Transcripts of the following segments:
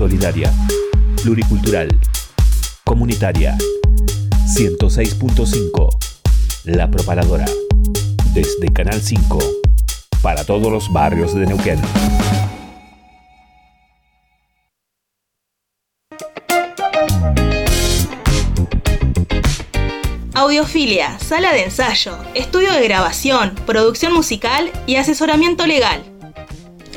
solidaria, pluricultural, comunitaria. 106.5 La Propaladora. Desde Canal 5. Para todos los barrios de Neuquén. Audiofilia, sala de ensayo, estudio de grabación, producción musical y asesoramiento legal.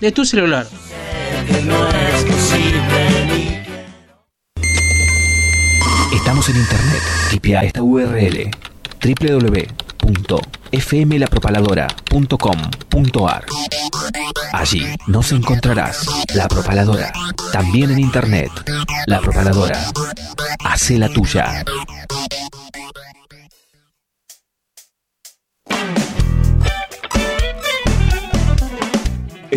de tu celular. Estamos en internet. Tipea esta URL www.fmlapropaladora.com.ar Allí nos encontrarás La Propaladora, también en internet. La Propaladora. Hace la tuya.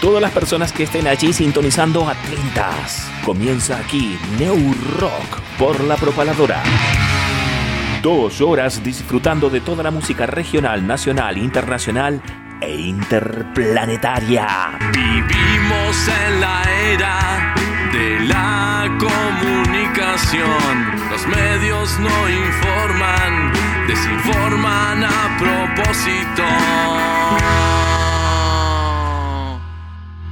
Todas las personas que estén allí sintonizando atentas. Comienza aquí New Rock por la propaladora. Dos horas disfrutando de toda la música regional, nacional, internacional e interplanetaria. Vivimos en la era de la comunicación. Los medios no informan, desinforman a propósito.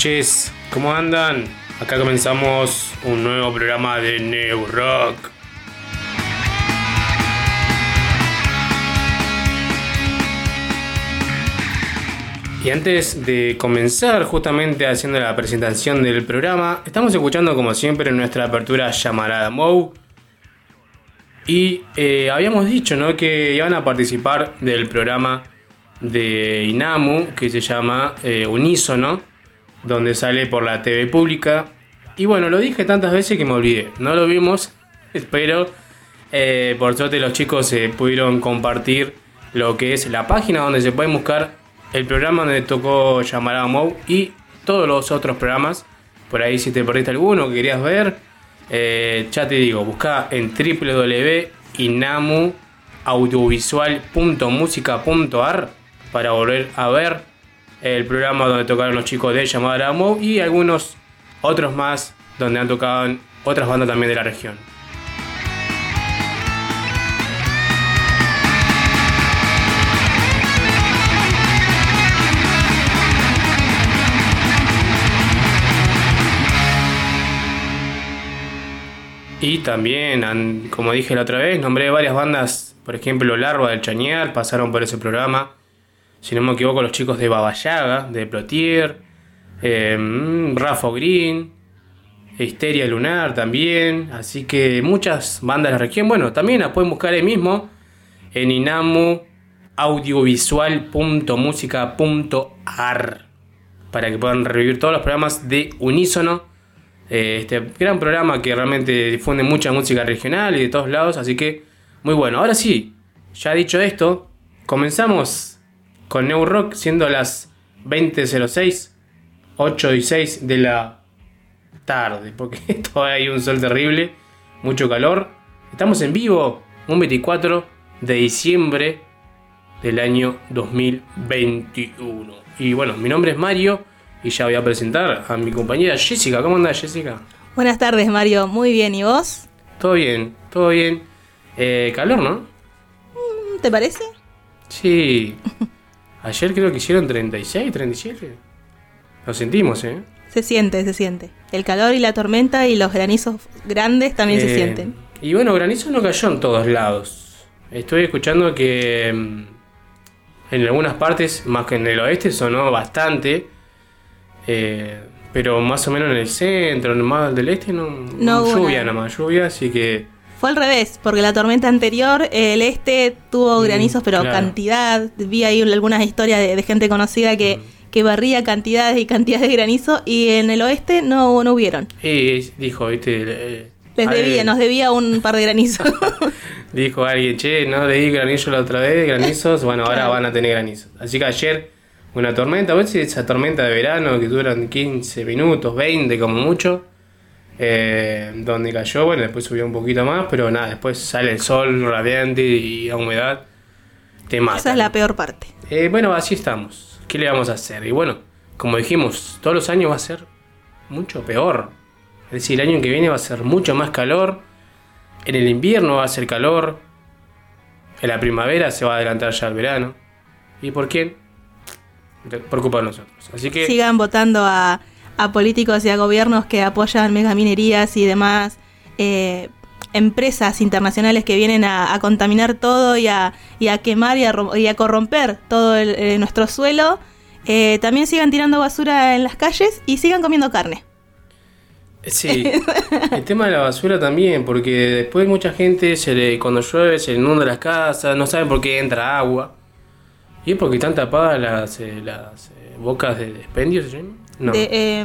Noches, ¿cómo andan? Acá comenzamos un nuevo programa de New. Y antes de comenzar justamente haciendo la presentación del programa, estamos escuchando como siempre nuestra apertura llamarada Mou. Y eh, habíamos dicho ¿no? que iban a participar del programa de Inamu que se llama eh, Unísono, donde sale por la TV pública. Y bueno, lo dije tantas veces que me olvidé. No lo vimos, pero eh, por suerte los chicos eh, pudieron compartir lo que es la página donde se pueden buscar el programa donde tocó Llamarada Mou y todos los otros programas. Por ahí si te perdiste alguno que querías ver, eh, ya te digo, busca en www.inamuaudiovisual.musica.ar para volver a ver el programa donde tocaron los chicos de Llamada Mou y algunos otros más donde han tocado otras bandas también de la región. Y también, como dije la otra vez, nombré varias bandas, por ejemplo, Larva del Chañar, pasaron por ese programa. Si no me equivoco, los chicos de Babayaga, de Plotier, eh, Rafa Green, Histeria Lunar también. Así que muchas bandas de la región. Bueno, también las pueden buscar ahí mismo en inamu audiovisual.musica.ar para que puedan revivir todos los programas de Unísono. Eh, Este gran programa que realmente difunde mucha música regional y de todos lados, así que muy bueno. Ahora sí, ya dicho esto, comenzamos con New Rock siendo las 20.06, 8 y 6 de la tarde, porque todavía hay un sol terrible, mucho calor. Estamos en vivo, un 24 de diciembre del año 2021. Y bueno, mi nombre es Mario y ya voy a presentar a mi compañera Jessica. ¿Cómo anda Jessica? Buenas tardes, Mario. Muy bien, ¿y vos? Todo bien, todo bien. Eh, calor, ¿no? ¿Te parece? Sí. Ayer creo que hicieron 36, 37. Lo sentimos, ¿eh? Se siente, se siente. El calor y la tormenta y los granizos grandes también se Eh, sienten. Y bueno, granizo no cayó en todos lados. Estoy escuchando que mm, en algunas partes, más que en el oeste, sonó bastante. Eh, pero más o menos en el centro, más del este, no, No lluvia nada. nomás, lluvia, así que Fue al revés, porque la tormenta anterior, el este tuvo Mm, granizos, pero claro. cantidad. Vi ahí algunas historias de, de gente conocida que, Mm. que barría cantidades y cantidades de granizo y en el oeste no, no hubieron. y dijo, viste, eh, Les debía, nos debía un par de granizos. dijo alguien, che, no le di granizo la otra vez, granizos, bueno, ahora Claro. van a tener granizos. Así que ayer una tormenta, a ver si esa tormenta de verano que duran 15 minutos, 20 como mucho, eh, donde cayó, bueno, después subió un poquito más, pero nada, después sale el sol radiante y la humedad te mata. Esa es la peor parte. Eh, bueno, así estamos. ¿Qué le vamos a hacer? Y bueno, como dijimos, todos los años va a ser mucho peor. Es decir, el año que viene va a ser mucho más calor. En el invierno va a ser calor. En la primavera se va a adelantar ya el verano. ¿Y por quién? Por culpa de nosotros. Así que Sigan votando a, a políticos y a gobiernos que apoyan megaminerías y demás eh, empresas internacionales que vienen a, contaminar todo y a, y a quemar y a, y a corromper todo el- eh, nuestro suelo. Eh, también sigan tirando basura en las calles y sigan comiendo carne. Sí, el tema de la basura también, porque después mucha gente se le, cuando llueve se inunda las casas, no saben por qué entra agua. Y es porque están tapadas las, las bocas de expendio, ¿se? No. De, eh,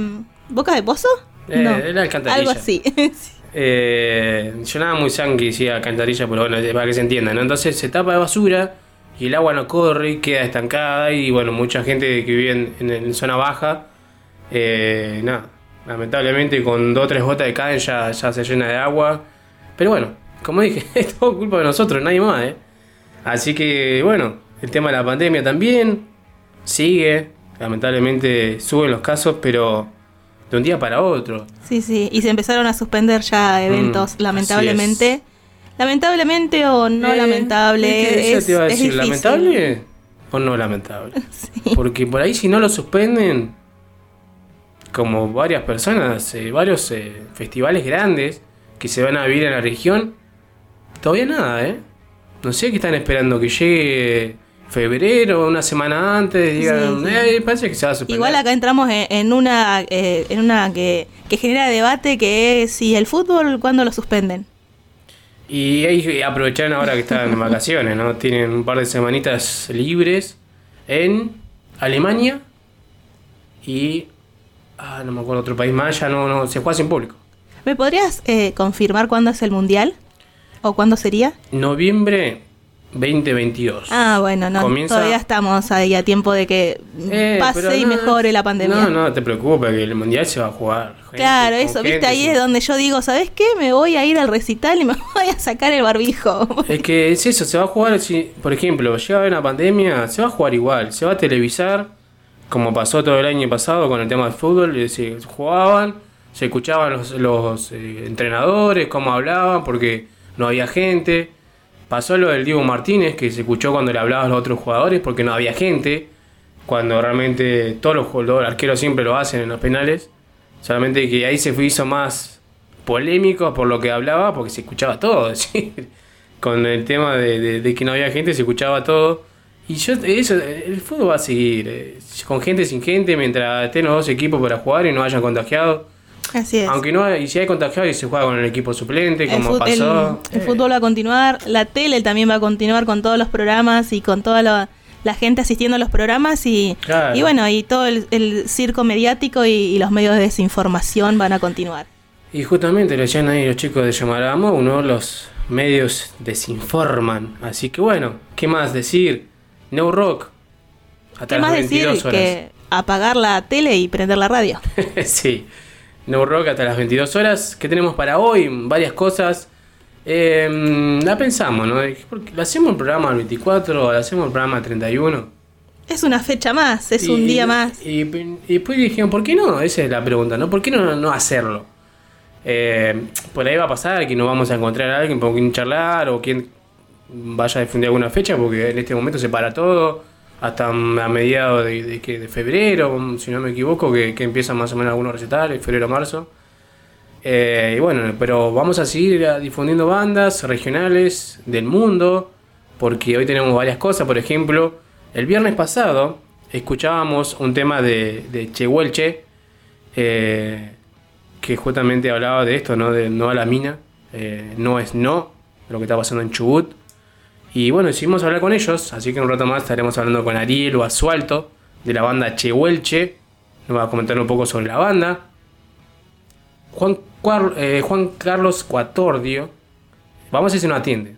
¿Boca de pozo? Eh, no. la alcantarilla. Algo así. Eh, yo nada muy sangre decía alcantarilla, pero bueno, para que se entienda, ¿no? Entonces se tapa de basura y el agua no corre, queda estancada y bueno, mucha gente que vive en, en- en zona baja, eh, nada, lamentablemente con dos o tres gotas de caen ya, ya se llena de agua. Pero bueno, como dije, es todo culpa de nosotros, nadie más, ¿eh? Así que bueno, el tema de la pandemia también sigue, lamentablemente suben los casos, pero de un día para otro. Sí, sí, y se empezaron a suspender ya eventos, Mm, lamentablemente. Lamentablemente o no Eh, lamentable, es te iba a decir. ¿lamentable o no lamentable? Porque por ahí si no lo suspenden, como varias personas, eh, varios eh, festivales grandes que se van a vivir en la región, todavía nada, ¿eh? No sé qué están esperando, que llegue febrero, una semana antes, digan, Sí, sí. "Eh, parece que se va a suspender. Igual acá entramos en, en una eh, en una que, que genera debate que es si el fútbol cuándo lo suspenden. Y ahí aprovecharon ahora que están en vacaciones, ¿no? Tienen un par de semanitas libres en Alemania y... Ah, no me acuerdo otro país más, ya no, no se juega sin público. ¿Me podrías eh, confirmar cuándo es el mundial? ¿O cuándo sería? Noviembre 2022. Ah, bueno, no, Comienza- todavía estamos ahí a tiempo de que Eh, pase y mejore la pandemia. No, no te preocupes, que el mundial se va a jugar. gente, Claro, eso, viste, ahí es donde yo digo, ¿sabes qué? Me voy a ir al recital y me voy a sacar el barbijo. Es que es eso, se va a jugar, si, por ejemplo, llega a haber una pandemia, se va a jugar igual, se va a televisar, como pasó todo el año pasado con el tema del fútbol, se jugaban, se escuchaban los, los, eh, entrenadores, cómo hablaban, porque no había gente. Pasó lo del Diego Martínez, que se escuchó cuando le hablaban a los otros jugadores, porque no había gente, cuando realmente todos los, arqueros siempre lo hacen en los penales, solamente que ahí se hizo más polémico por lo que hablaba, porque se escuchaba todo, decir, con el tema de que no había gente, se escuchaba todo. Y yo, eso, el fútbol va a seguir, eh, con gente, sin gente, mientras estén los dos equipos para jugar y no hayan contagiado. Así es. Aunque no, y si hay contagiado y se juega con el equipo suplente, como pasó. el- el fútbol va a continuar, la tele también va a continuar con todos los programas y con toda la, la gente asistiendo a los programas y, Claro. y bueno, y todo el, el circo mediático y, y los medios de desinformación van a continuar. Y justamente lo decían ahí los chicos de Llamaramo, uno los medios desinforman. Así que bueno, ¿qué más decir? No Rock. Hasta ¿Qué las más 22 decir horas. que apagar la tele y prender la radio? sí. No Rock hasta las 22 horas. ¿Qué tenemos para hoy? Varias cosas. Eh, la pensamos, ¿no? ¿Le hacemos el programa al 24 o le hacemos el programa al 31? Es una fecha más, es un Y- día más. Y, y después dijeron, ¿por qué no? Esa es la pregunta, ¿no? ¿Por qué no, no hacerlo? Eh, por ahí va a pasar que nos vamos a encontrar a alguien con quien charlar o quien vaya a defender alguna fecha, porque en este momento se para todo, hasta a mediados de, de que- de febrero, si no me equivoco, que, que empiezan más o menos algunos recitales, febrero, marzo. Eh, y bueno, pero vamos a seguir difundiendo bandas regionales del mundo, porque hoy tenemos varias cosas. Por ejemplo, el viernes pasado escuchábamos un tema de, de Chehuelche, eh, que justamente hablaba de esto, ¿no? De no a la mina, eh, no es no, lo que está pasando en Chubut. Y bueno, decidimos hablar con ellos, así que un rato más estaremos hablando con Ariel o Asualto, de la banda Chehuelche. Nos va a comentar un poco sobre la banda. Juan, eh, Juan Carlos Cuatordio. Vamos a ver si nos atiende.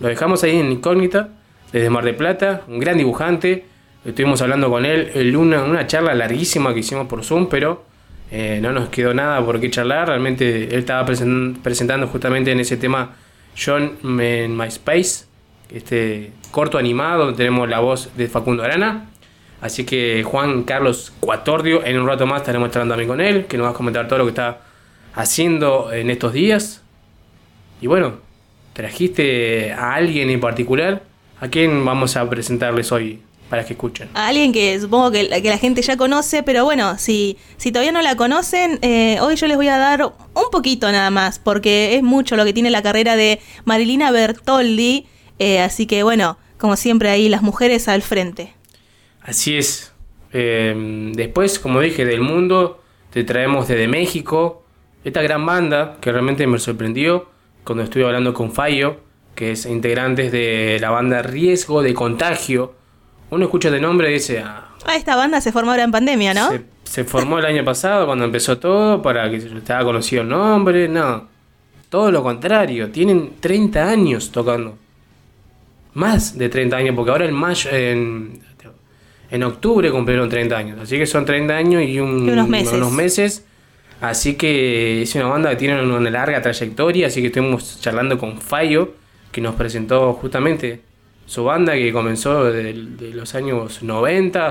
Lo dejamos ahí en incógnita, desde Mar de Plata, un gran dibujante. Estuvimos hablando con él en una, charla larguísima que hicimos por Zoom, pero eh, no nos quedó nada por qué charlar. Realmente él estaba presen- presentando justamente en ese tema John en MySpace, este corto animado donde tenemos la voz de Facundo Arana. Así que Juan Carlos Cuatordio, en un rato más estaremos charlando también con él, que nos va a comentar todo lo que está haciendo en estos días. Y bueno, trajiste a alguien en particular. ¿A quién vamos a presentarles hoy para que escuchen? A alguien que supongo que, la- gente ya conoce, pero bueno, si, si todavía no la conocen, eh, hoy yo les voy a dar un poquito nada más, porque es mucho lo que tiene la carrera de Marilina Bertoldi, eh, así que bueno, como siempre ahí las mujeres al frente. Así es. Eh, después, como dije, del mundo, te traemos desde México esta gran banda que realmente me sorprendió cuando estuve hablando con Fallo, que es integrantes de la banda Riesgo de Contagio. Uno escucha de nombre y dice, ah, Ah, esta banda se formó ahora en pandemia, ¿no? se, se formó el año pasado cuando empezó todo para que se estaba conocido el nombre. No, todo lo contrario, tienen 30 años tocando. Más de 30 años, porque ahora en mayo, en, en octubre cumplieron 30 años. Así que son 30 años y, un- Y unos meses. unos meses. Así que es una banda que tiene una larga trayectoria. Así que estuvimos charlando con Fallo, que nos presentó justamente su banda que comenzó de, de los años 90,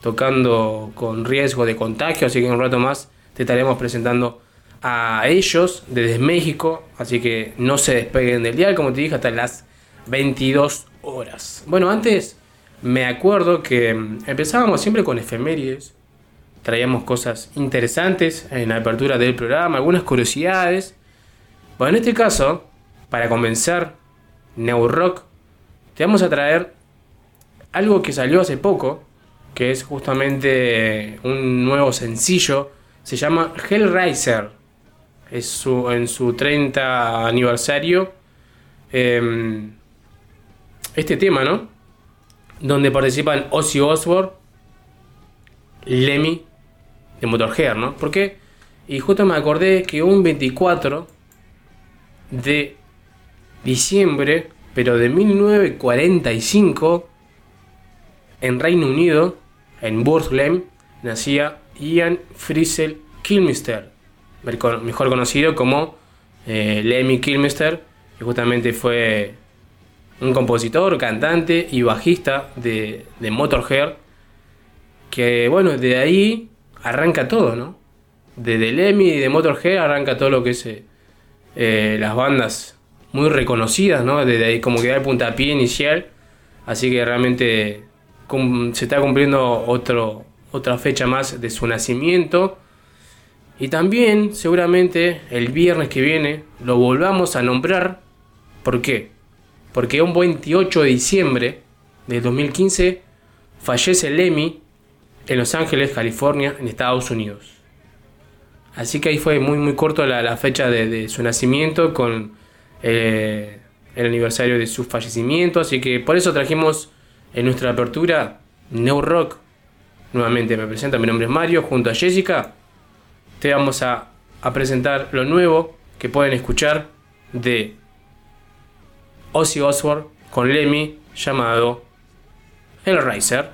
tocando con riesgo de contagio. Así que en un rato más te estaremos presentando a ellos desde México. Así que no se despeguen del dial, como te dije, hasta las 22 horas. Bueno, antes me acuerdo que empezábamos siempre con efemérides. Traíamos cosas interesantes en la apertura del programa, algunas curiosidades. Bueno, en este caso, para comenzar New Rock, te vamos a traer algo que salió hace poco, que es justamente un nuevo sencillo, se llama Hellraiser. Es su, en su 30 aniversario. em, este tema, ¿no? Donde participan Ozzy Osbourne, Lemmy de Motorhead, ¿no? ¿Por qué? Y justo me acordé que un 24 de diciembre, pero de 1945, en Reino Unido, en Burslem, nacía Ian Frizzell Kilmister, mejor conocido como eh, Lemmy Kilmister, que justamente fue un compositor, cantante y bajista de, de Motorhead, que bueno, de ahí arranca todo, ¿no? De, de Lemmy y de Motorhead arranca todo lo que es eh, las bandas muy reconocidas, ¿no? Desde ahí como que da el puntapié inicial, así que realmente se está cumpliendo otro, otra fecha más de su nacimiento. Y también, seguramente, el viernes que viene lo volvamos a nombrar. ¿Por qué? Porque un 28 de diciembre del 2015 fallece Lemmy en Los Ángeles, California, en Estados Unidos. Así que ahí fue muy muy corto la, fecha de, su nacimiento con eh, el aniversario de su fallecimiento. Así que por eso trajimos en nuestra apertura New Rock. Nuevamente me presento, mi nombre es Mario, junto a Jessica. Te vamos a, a presentar lo nuevo que pueden escuchar de Ozzy Osbourne con Lemmy llamado Hellraiser.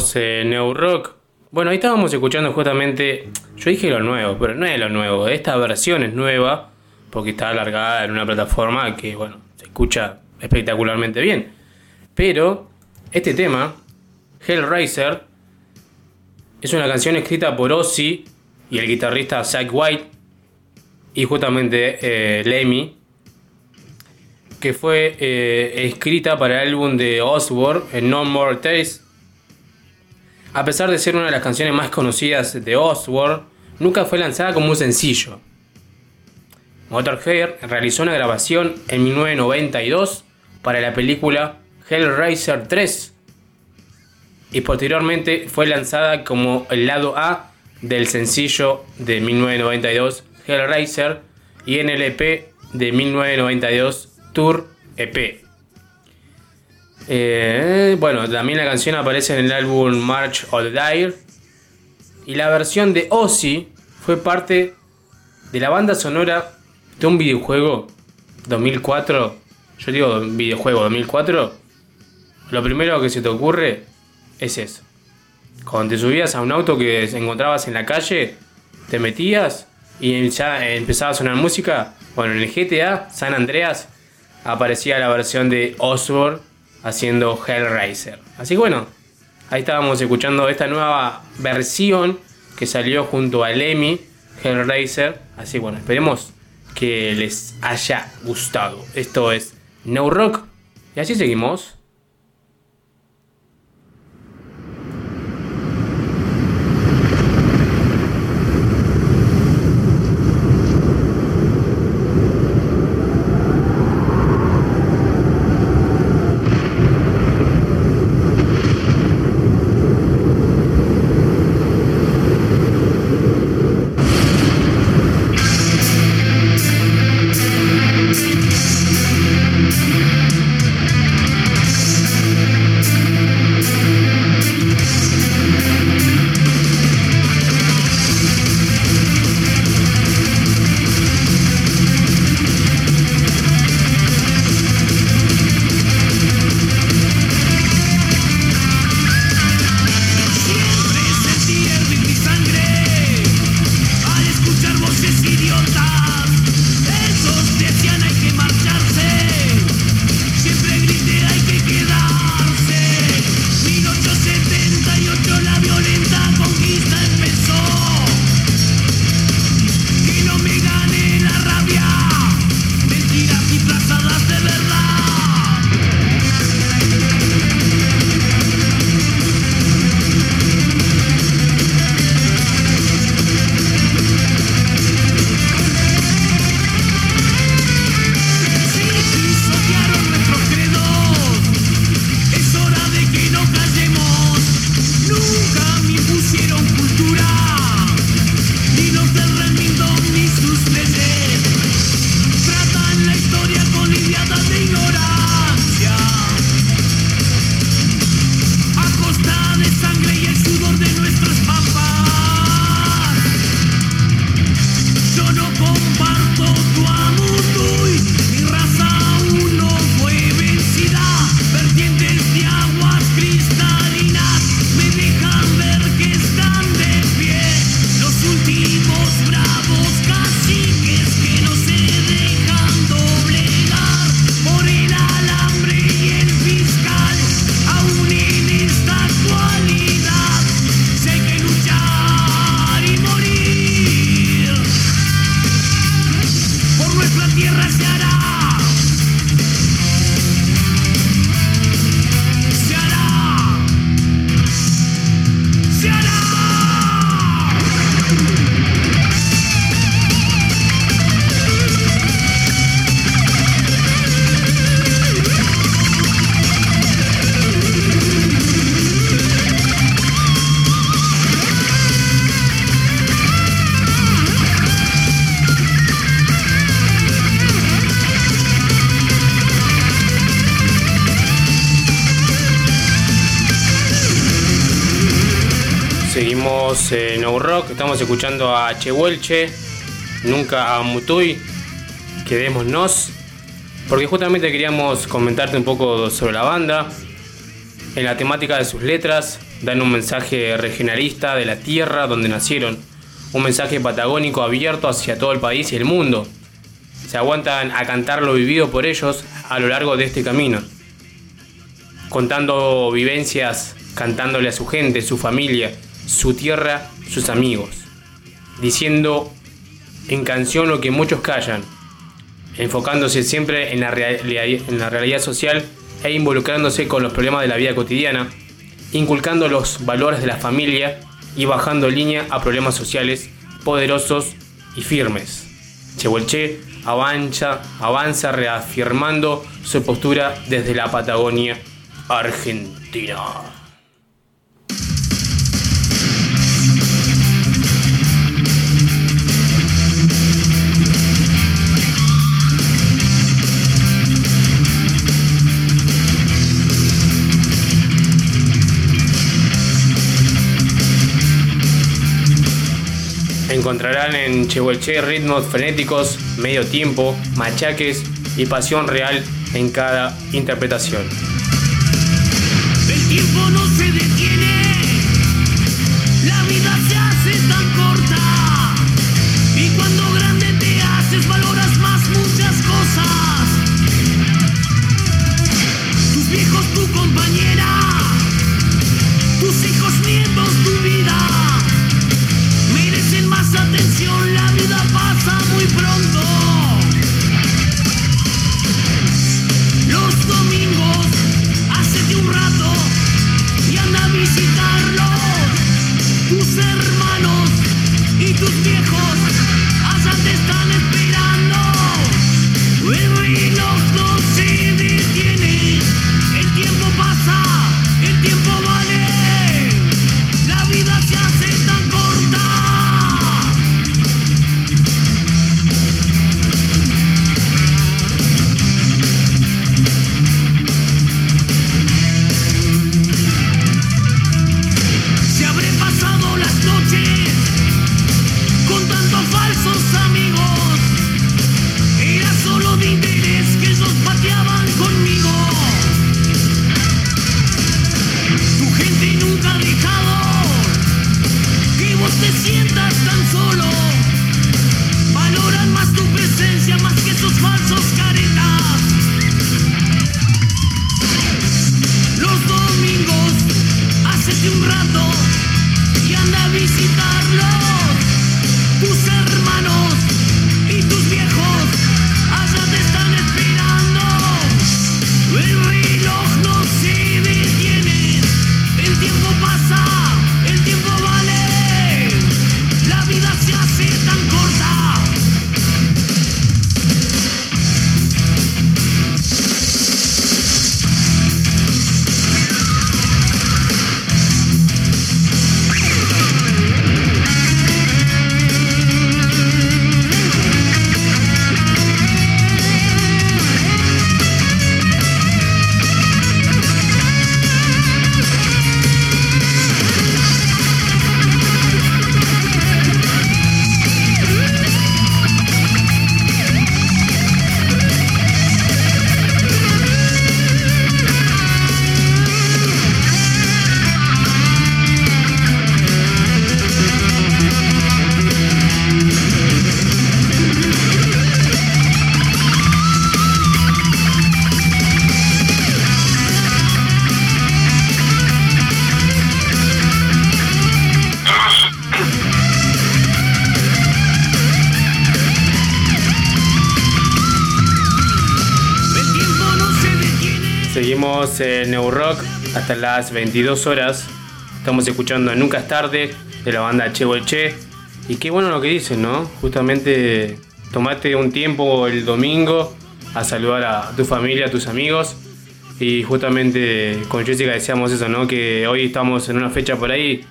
Seguimos en New Rock. Bueno, ahí estábamos escuchando justamente. Yo dije lo nuevo, pero no es lo nuevo. Esta versión es nueva porque está alargada en una plataforma que, bueno, se escucha espectacularmente bien. Pero este tema, Hellraiser, es una canción escrita por Ozzy y el guitarrista Zack White y justamente eh, Lemmy, que fue eh, escrita para el álbum de Osbourne, en No More Taste. A pesar de ser una de las canciones más conocidas de Osbourne, nunca fue lanzada como un sencillo. Motorhead realizó una grabación en 1992 para la película Hellraiser 3 y posteriormente fue lanzada como el lado A del sencillo de 1992 Hellraiser y en el EP de 1992 Tour EP. Eh, bueno, también la canción aparece en el álbum March of the Dire. Y la versión de Ozzy fue parte de la banda sonora de un videojuego 2004. Yo digo videojuego 2004. Lo primero que se te ocurre es eso. Cuando te subías a un auto que encontrabas en la calle, te metías y ya empezaba a sonar música. Bueno, en el GTA San Andreas aparecía la versión de Osborne haciendo Hellraiser. Así que bueno, ahí estábamos escuchando esta nueva versión que salió junto a Lemmy, Hellraiser. Así bueno, esperemos que les haya gustado. Esto es No Rock. Y así seguimos. Estamos escuchando a Chehuelche, nunca a Mutuy, quedémonos, porque justamente queríamos comentarte un poco sobre la banda. En la temática de sus letras, dan un mensaje regionalista de la tierra donde nacieron, un mensaje patagónico abierto hacia todo el país y el mundo. Se aguantan a cantar lo vivido por ellos a lo largo de este camino, contando vivencias, cantándole a su gente, su familia, su tierra, sus amigos, diciendo en canción lo que muchos callan, enfocándose siempre en la, realidad social e involucrándose con los problemas de la vida cotidiana, inculcando los valores de la familia y bajando línea a problemas sociales poderosos y firmes. Chehuelche avanza, avanza reafirmando su postura desde la Patagonia, Argentina. Encontrarán en Chehuelche ritmos frenéticos, medio tiempo, machaques y pasión real en cada interpretación. Las 22 horas. Estamos escuchando Nunca es tarde de la banda Che Y qué bueno lo que dicen, ¿no? Justamente tomate un tiempo el domingo a saludar a tu familia, a tus amigos. Y justamente con Jessica decíamos eso, ¿no? Que hoy estamos en una fecha por ahí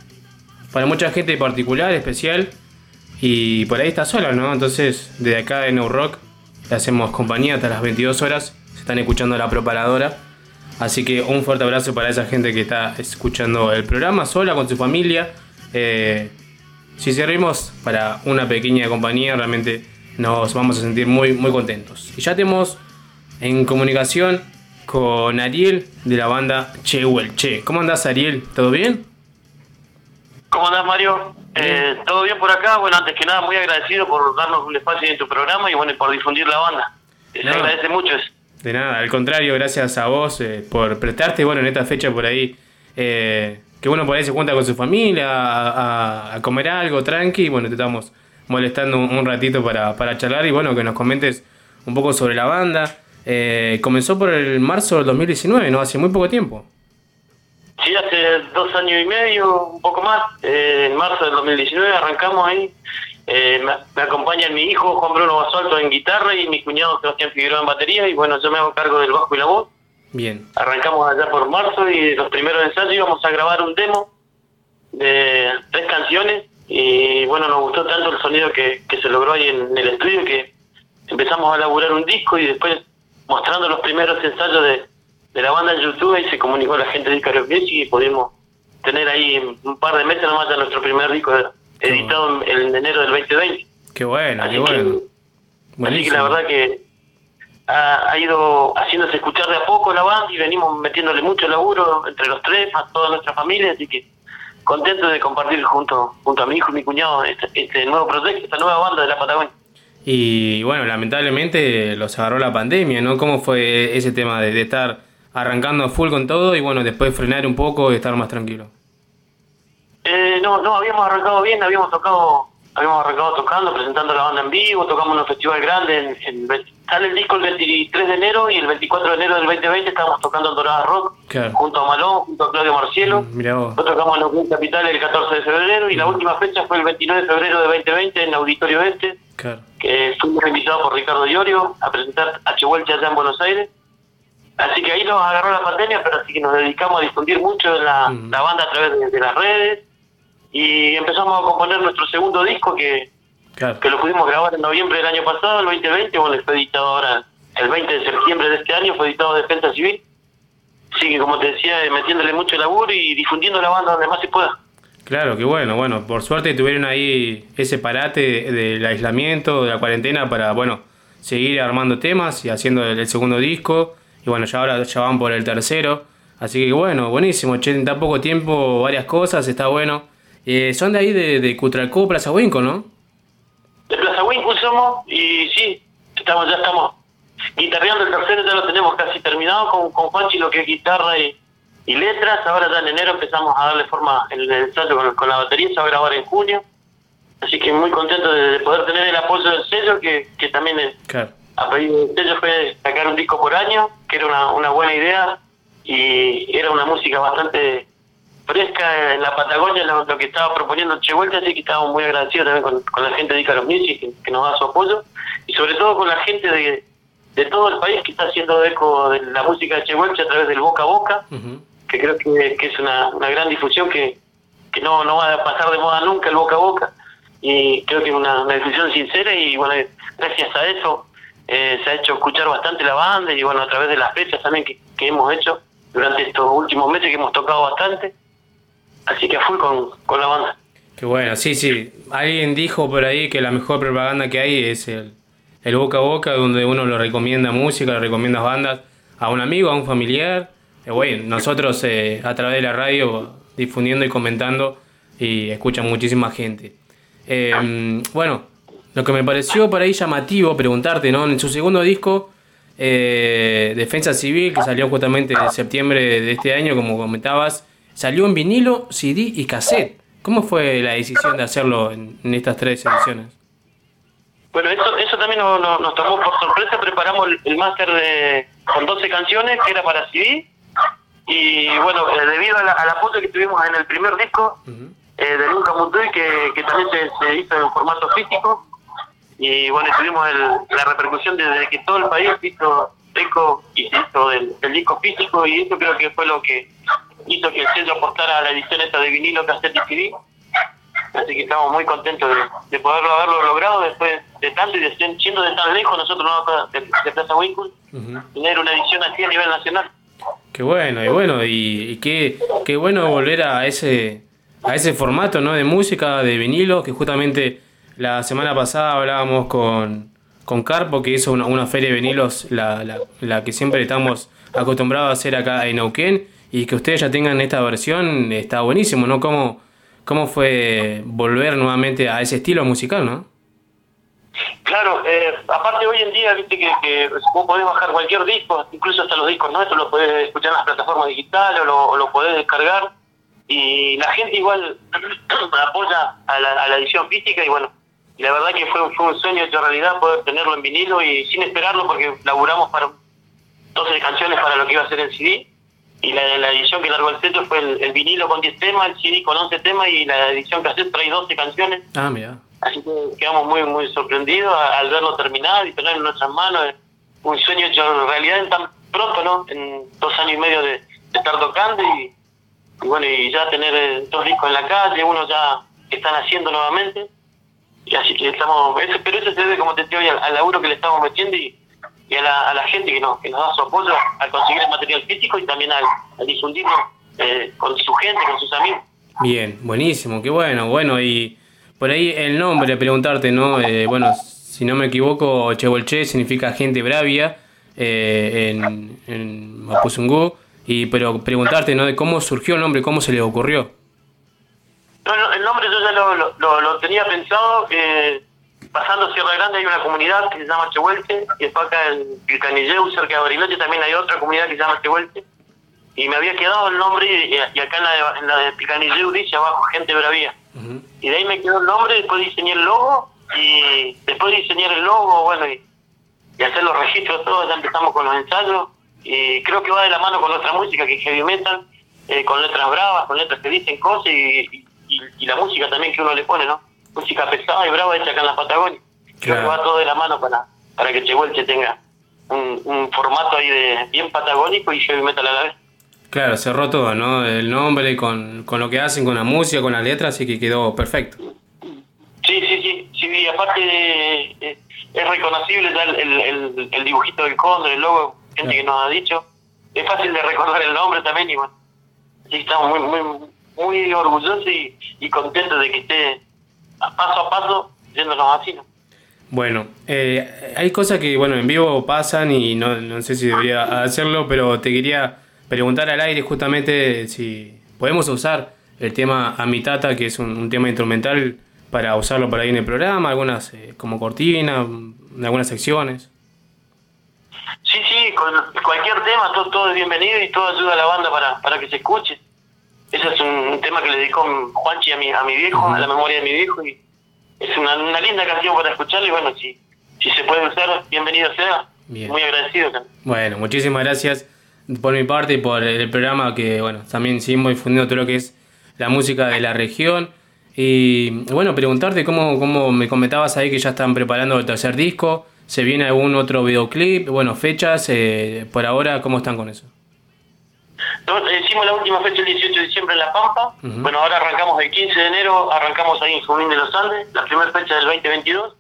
para mucha gente particular, especial. Y por ahí está sola, ¿no? Entonces, desde acá de No Rock le hacemos compañía hasta las 22 horas. Se están escuchando la propaladora. Así que un fuerte abrazo para esa gente que está escuchando el programa sola con su familia Eh, si servimos para una pequeña compañía, realmente nos vamos a sentir muy, muy contentos. Y ya tenemos en comunicación con Ariel de la banda Che Che. ¿Cómo andás, Ariel? ¿Todo bien? ¿Cómo andás, Mario? Eh, ¿Todo bien por acá? Bueno, antes que nada, muy agradecido por darnos un espacio en tu programa y bueno, por difundir la banda. Se No. agradece mucho eso. De nada, al contrario, gracias a vos eh, por prestarte, bueno, en esta fecha por ahí, eh, que bueno, por ahí se cuenta con su familia, a, comer algo tranqui, bueno, te estamos molestando un, un ratito para, para charlar y bueno, que nos comentes un poco sobre la banda. Eh, comenzó por el marzo del 2019, ¿no? Hace muy poco tiempo. Sí, hace dos años y medio, un poco más, eh, en marzo del 2019 arrancamos ahí. Eh, me, acompañan mi hijo Juan Bruno Basalto en guitarra y mi cuñado Sebastián Figueroa en batería y bueno, yo me hago cargo del bajo y la voz. Bien. Arrancamos allá por marzo y los primeros ensayos íbamos a grabar un demo de tres canciones y bueno, nos gustó tanto el sonido que, que se logró ahí en, el estudio que empezamos a laburar un disco y después mostrando los primeros ensayos de, de la banda en YouTube y se comunicó la gente de Music y pudimos tener ahí un par de meses nomás ya nuestro primer disco editado en, en enero del 2020. Qué bueno, Así qué bueno. que- Así que Buenísimo. la verdad que ha, ha ido haciéndose escuchar de a poco la banda y venimos metiéndole mucho laburo entre los tres, más toda nuestra familia, así que contento de compartir junto junto a mi hijo y mi cuñado este, este nuevo proyecto, esta nueva banda de la Patagonia. Y bueno, lamentablemente los agarró la pandemia, ¿no? ¿Cómo fue ese tema de, de estar arrancando a full con todo y bueno, después frenar un poco y estar más tranquilo? No, no, habíamos arrancado bien, habíamos tocado, habíamos arrancado tocando, presentando la banda en vivo, tocamos en un festival grande, en, en sale el disco el 23 de enero y el 24 de enero del 2020 estábamos tocando en Dorada Rock, Claro. junto a Malón, junto a Claudio Marcielo. Mirá vos. Nosotros tocamos en la Unión Capital el 14 de febrero y la última fecha fue el 29 de febrero de 2020 en el Auditorio Este, Claro. que fuimos invitados por Ricardo Iorio a presentar H. Vuelta allá en Buenos Aires. Así que ahí nos agarró la pandemia, pero así que nos dedicamos a difundir mucho la, la banda a través de, de las redes y empezamos a componer nuestro segundo disco que, Claro. que lo pudimos grabar en noviembre del año pasado, el 2020, bueno, fue editado ahora el 20 de septiembre de este año, fue editado Defensa Civil. Así que como te decía, eh, metiéndole mucho laburo y difundiendo la banda donde más se pueda. Claro, que bueno, bueno, por suerte tuvieron ahí ese parate del aislamiento, de la cuarentena para, bueno, seguir armando temas y haciendo el segundo disco. Y bueno, ya ahora ya van por el tercero. Así que bueno, buenísimo, che, en tan poco tiempo varias cosas, está bueno. Eh, son de ahí de, de Cutralcó, Plaza Huinco, ¿no? De Plaza Winkle somos y sí, estamos ya estamos guitarreando el tercero, ya lo tenemos casi terminado con, con Juanchi lo que es guitarra y, y letras. Ahora ya en enero empezamos a darle forma en el ensayo con, con la batería, se va a grabar en junio. Así que muy contento de, de poder tener el apoyo del sello, que, que también es, Claro. a pedido del sello fue sacar un disco por año, que era una, una buena idea y era una música bastante fresca en la Patagonia, lo, lo que estaba proponiendo Che Vuelta, así que estamos muy agradecidos también con, con la gente de Icaros Music que, que nos da su apoyo y sobre todo con la gente de, de todo el país que está haciendo eco de la música de Che Vuelta a través del boca a boca, que creo que, que es una, una gran difusión que, que no, no va a pasar de moda nunca el boca a boca. Y creo que es una, una difusión sincera y bueno, gracias a eso eh, se ha hecho escuchar bastante la banda y bueno, a través de las fechas también que, que hemos hecho durante estos últimos meses que hemos tocado bastante, así que full con, con la banda. Qué bueno, sí, sí. Alguien dijo por ahí que la mejor propaganda que hay es el, el boca a boca, donde uno lo recomienda música, le recomienda bandas a un amigo, a un familiar. Eh, bueno, nosotros eh, a través de la radio difundiendo y comentando y escuchan muchísima gente. Eh, bueno, lo que me pareció por ahí llamativo preguntarte, ¿no? En su segundo disco, eh, Defensa Civil, que salió justamente en septiembre de este año, como comentabas, salió en vinilo, CD y cassette. ¿Cómo fue la decisión de hacerlo en, en estas tres ediciones? Bueno, eso, eso también nos, nos, nos tomó por sorpresa, preparamos el, el máster de con 12 canciones que era para CD y bueno, eh, debido a la, apoyo que tuvimos en el primer disco eh, de Nunca Munduy, que, que también se, se hizo en formato físico. Y bueno, tuvimos el- la repercusión desde que todo el país hizo eco y se hizo el, el disco físico. Y eso creo que fue lo que hizo que el sello apostara a la edición esta de vinilo, cassette y CD. Así que estamos muy contentos de, de poderlo haberlo logrado después de tanto y de siendo de tan lejos nosotros no de, de Plaza Winkle, tener una edición así a nivel nacional. Qué bueno, y bueno, y, y qué, qué bueno volver a ese a ese formato ¿no? de música, de vinilo, que justamente la semana pasada hablábamos con, con Carpo, que hizo una, una feria de vinilos, la, la, la que siempre estamos acostumbrados a hacer acá en Neuquén, y que ustedes ya tengan esta versión, está buenísimo, ¿no? ¿Cómo, cómo fue volver nuevamente a ese estilo musical, no? Claro, eh, aparte hoy en día, viste que, que vos podés bajar cualquier disco, incluso hasta los discos nuestros, lo podés escuchar en las plataformas digitales o lo, lo podés descargar, y la gente igual apoya a la, a la edición física y bueno, y la verdad que fue, fue un sueño hecho realidad poder tenerlo en vinilo y sin esperarlo porque laburamos para 12 canciones para lo que iba a ser el CD y la, la edición que largó el centro fue el, el vinilo con 10 temas, el CD con 11 temas y la edición cassette trae 12 canciones. Ah, mira. Así que quedamos muy muy sorprendidos al verlo terminado y tenerlo en nuestras manos. Un sueño hecho realidad en tan pronto, ¿no? En dos años y medio de, de estar tocando y, y bueno, y ya tener eh, dos discos en la calle, uno ya que están haciendo nuevamente. Y así que estamos, pero eso se debe, como te digo, al, al laburo que le estamos metiendo y, y a, la, a la gente que nos, que nos da su apoyo al conseguir el material físico y también al, al difundirlo eh, con su gente, con sus amigos. Bien, buenísimo, qué bueno, bueno, y por ahí el nombre, preguntarte, ¿no? Eh, bueno, si no me equivoco, Chebolche significa gente bravia eh, en, en Mapuzungú, y, pero preguntarte, ¿no? De cómo surgió el nombre, cómo se le ocurrió. No, no, el nombre yo ya lo, lo, lo- lo tenía pensado. Eh, pasando Sierra Grande hay una comunidad que se llama Chehuelte, y después acá en Pilcanilleu, cerca de Bariloche, también hay otra comunidad que se llama Chehuelte. Y me había quedado el nombre, y, y acá en la de, en la de Pilcanilleu dice abajo, gente bravía. Y de ahí me quedó el nombre, después diseñé el logo, y después de diseñar el logo, bueno, y, y hacer los registros todos, ya empezamos con los ensayos, y creo que va de la mano con nuestra música, que es heavy metal, eh, con letras bravas, con letras que dicen cosas, y, y- y- y la música también que uno le pone, ¿no? Música pesada y brava hecha acá en la Patagonia. Creo que va todo de la mano para, para que Chehuelche tenga un, un formato ahí de bien patagónico y heavy metal a la vez. Claro, cerró todo, ¿no? El nombre con, con lo que hacen, con la música, con las letras, así que quedó perfecto. Sí, sí, sí, sí, y aparte de- eh, es reconocible el, el, dibujito del cóndor, el logo, gente que nos ha dicho. Es fácil de recordar el nombre también y bueno, sí, estamos muy, muy, muy orgullosos y, y contentos de que esté paso a paso yéndonos así, ¿no? Bueno, eh, hay cosas que, bueno, en vivo pasan y no, no sé si debería hacerlo, pero te quería preguntar al aire justamente si podemos usar el tema Amitata, que es un, un tema instrumental, para usarlo por ahí en el programa, algunas eh, como cortina, en algunas secciones. Sí, sí, con cualquier tema, todo, todo es bienvenido y todo ayuda a la banda para, para que se escuche. Ese es un, tema que le dedicó Juanchi a mi, a mi viejo, a la memoria de mi viejo, y es una, una linda canción para escucharla y bueno, si, si se puede usar, bienvenido sea. Bien. Muy agradecido también. Bueno, muchísimas gracias por mi parte y por el programa que, bueno, también seguimos difundiendo todo lo que es la música de la región. Y bueno, preguntarte cómo, cómo me comentabas ahí que ya están preparando el tercer disco, se viene algún otro videoclip, bueno, fechas, eh, por ahora, ¿cómo están con eso? Nosotros hicimos la última fecha el 18 de diciembre en La Pampa. Bueno, ahora arrancamos el 15 de enero, arrancamos ahí en Junín de los Andes, la primera fecha del 2022.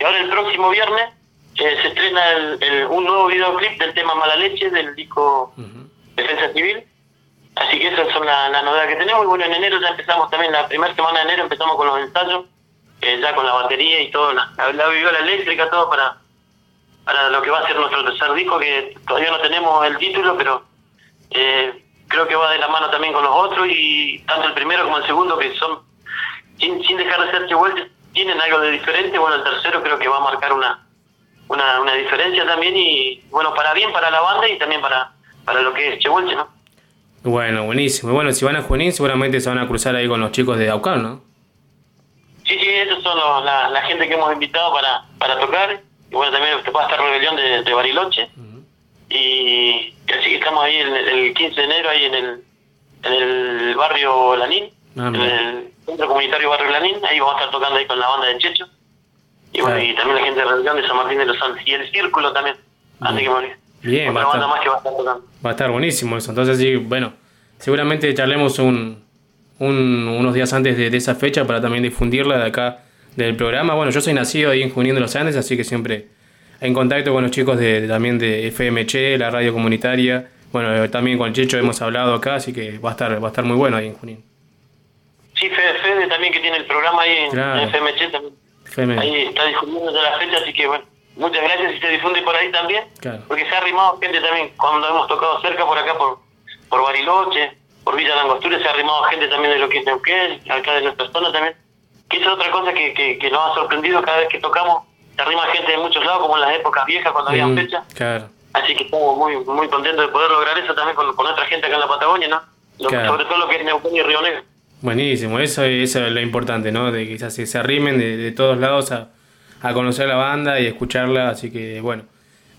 Y ahora el próximo viernes eh, se estrena el- el- un nuevo videoclip del tema Mala Leche del disco Defensa Civil. Así que esas son las la novedades que tenemos. Y bueno, en enero ya empezamos también, la primera semana de enero empezamos con los ensayos, eh, ya con la batería y todo, la, la, la viola eléctrica, todo para, para lo que va a ser nuestro tercer disco, que todavía no tenemos el título, pero eh, creo que va de la mano también con los otros y tanto el primero como el segundo que son sin, sin dejar de ser Chehuelche tienen algo de diferente. Bueno el tercero creo que va a marcar una una, una diferencia también y bueno para bien para la banda y también para para lo que es Chehuelche no Bueno, buenísimo. Y bueno, si van a Junín, seguramente se van a cruzar ahí con los chicos de Aucán, ¿no? sí sí esos son los- la, la gente que hemos invitado para para tocar. Y bueno también va a estar Rebelión de, de Bariloche. Y, y así que estamos ahí el, el 15 de enero ahí en el en el barrio Lanín Ah, en el centro comunitario Barrio Lanín, ahí vamos a estar tocando ahí con la banda de Checho. Y bueno, Claro. y también la gente de de San Martín de los Andes. Y el Círculo también, antes que me. Bien, Otra va a banda estar- más que va a estar tocando. Va a estar buenísimo eso. Entonces, sí, bueno, seguramente charlemos un, un- unos días antes de, de esa fecha para también difundirla de acá del programa. Bueno, yo soy nacido ahí en Junín de los Andes, así que siempre en contacto con los chicos de, también de FMC, la radio comunitaria. Bueno, eh, también con Checho hemos hablado acá, así que va a estar, va a estar muy bueno ahí en Junín. Sí, Fede, Fede también que tiene el programa ahí en, Claro. en FMC también. FM. Ahí está difundiendo ya la fecha, así que bueno, muchas gracias y se difunde por ahí también. Claro. Porque se ha arrimado gente también cuando hemos tocado cerca por acá, por, por Bariloche, por Villa Langostura, se ha arrimado gente también de lo que es Neuquén, acá de nuestra zona también. Que esa es otra cosa que, que, que nos ha sorprendido cada vez que tocamos. Se arrima gente de muchos lados, como en las épocas viejas cuando había Mm, fecha. Claro. Así que estamos muy muy contentos de poder lograr eso también con, con nuestra gente acá en la Patagonia, ¿no? Lo- Claro. Sobre todo lo que es Neuquén y Río Negro. Buenísimo, eso, eso es lo importante, ¿no? De que se, se arrimen de, de todos lados a, a conocer la banda y escucharla, así que bueno.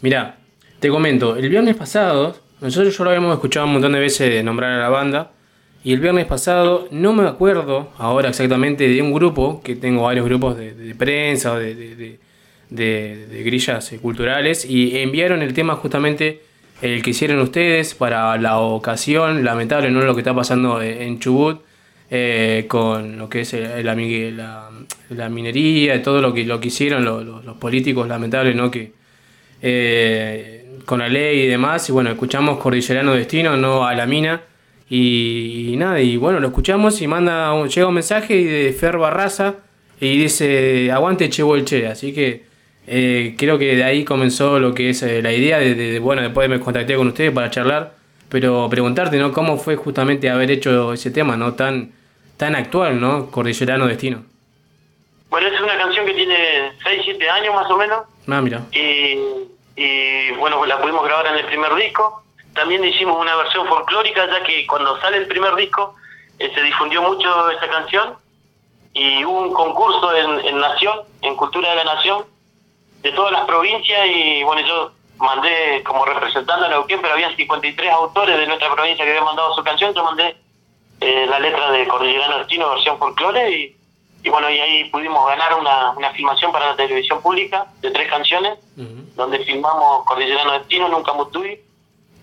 Mira, te comento, el viernes pasado, nosotros ya lo habíamos escuchado un montón de veces nombrar a la banda, y el viernes pasado, no me acuerdo ahora exactamente de un grupo, que tengo varios grupos de, de prensa o de, de, de- grillas eh, culturales, y enviaron el tema justamente el que hicieron ustedes para la ocasión, lamentable, ¿no? Lo que está pasando en en Chubut, eh, con lo que es el- migue- la, minería, y todo lo que, lo que hicieron lo- lo- los políticos, lamentable, ¿no? Que eh, con la ley y demás, y bueno, escuchamos Cordillerano Destino, no a la mina, y, nada, y bueno, lo escuchamos y manda, un- llega un mensaje de Fer Barraza y dice, aguante Che Che, así que eh, creo que de ahí comenzó lo que es eh, la idea de, bueno, después me contacté con ustedes para charlar, pero preguntarte, ¿no? ¿Cómo fue justamente haber hecho ese tema, ¿no? Tan, tan actual, ¿no? Cordillerano Destino. Bueno, es una canción que tiene 6, 7 años más o menos. Ah, mira. y, y, bueno, la pudimos grabar en el primer disco. También hicimos una versión folclórica, ya que cuando sale el primer disco eh, se difundió mucho esa canción y hubo un concurso en, en Nación, en Cultura de la Nación, de todas las provincias y bueno, yo mandé como representante a Neuquén, pero había 53 autores de nuestra provincia que habían mandado su canción, yo mandé eh, la letra de Cordillerano Destino, versión folclore y, y bueno, y ahí pudimos ganar una, una filmación para la televisión pública de tres canciones donde filmamos Cordillerano Destino, Nunca Mutui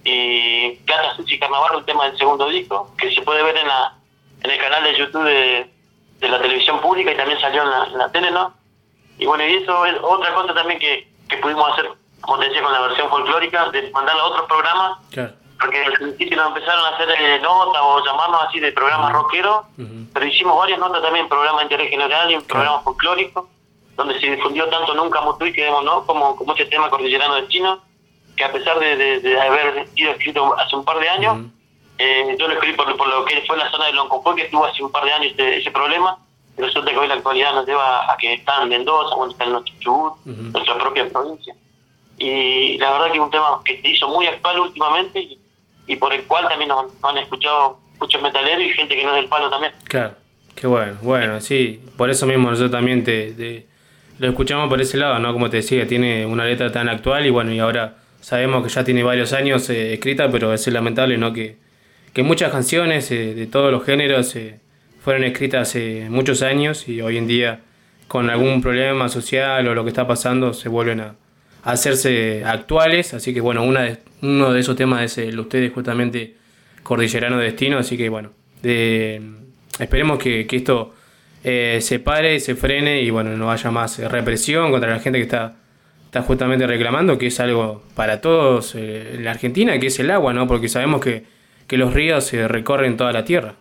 y Plata, Sushi Carnaval, un tema del segundo disco, que se puede ver en la en el canal de YouTube de, de la televisión pública y también salió en la, en la tele, ¿no? Y bueno, y eso es otra cosa también que, que pudimos hacer, como te decía, con la versión folclórica, de mandarla a otros programas, Claro. porque al principio nos empezaron a hacer eh, notas o llamarnos así de programas rockeros, pero hicimos varias notas también programas de interés general y en programas folclóricos, donde se difundió tanto Nunca Mutui, que vemos, ¿no? Como, como este tema Cordillerano Destino, que a pesar de, de- de haber sido escrito hace un par de años, eh, yo lo escribí por, por lo que fue la zona de Loncopué, que estuvo hace un par de años ese, ese problema, resulta que hoy la actualidad nos lleva a que está en Mendoza, bueno, está en nuestro Chubut, nuestra propia provincia. Y la verdad que es un tema que se hizo muy actual últimamente y, y por el cual también nos, nos han escuchado muchos metaleros y gente que no es del palo también. Claro, qué bueno, bueno, sí, por eso mismo nosotros también te, te- lo escuchamos por ese lado, ¿no? Como te decía, tiene una letra tan actual y bueno, y ahora sabemos que ya tiene varios años eh, escrita, pero es lamentable, ¿no? Que, que muchas canciones eh, de todos los géneros eh, fueron escritas hace muchos años y hoy en día con algún problema social o lo que está pasando se vuelven a, hacerse actuales, así que bueno, una de- uno de esos temas es el de ustedes justamente Cordillerano Destino, así que bueno, de- esperemos que, esto eh, se pare, se frene y bueno, no haya más represión contra la gente que está, está justamente reclamando, que es algo para todos eh, en la Argentina, que es el agua, ¿no? Porque sabemos que, que los ríos se recorren toda la tierra.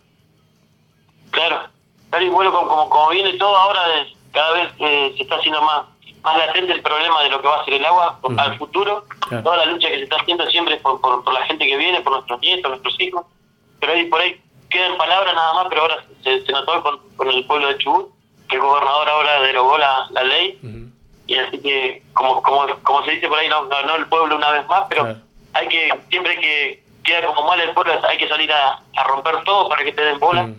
Claro, claro y bueno, como, como, como viene todo ahora, cada vez eh, se está haciendo más más latente el problema de lo que va a ser el agua al futuro. Claro. Toda la lucha que se está haciendo siempre es por, por, por la gente que viene, por nuestros nietos, nuestros hijos. Pero ahí por ahí quedan palabras nada más, pero ahora se, se notó con, con el pueblo de Chubut, que el gobernador ahora derogó la, la ley. Y así que, como, como, como se dice por ahí, no ganó el pueblo una vez más, pero hay que, siempre que queda como mal el pueblo, hay que salir a, a romper todo para que te den bola.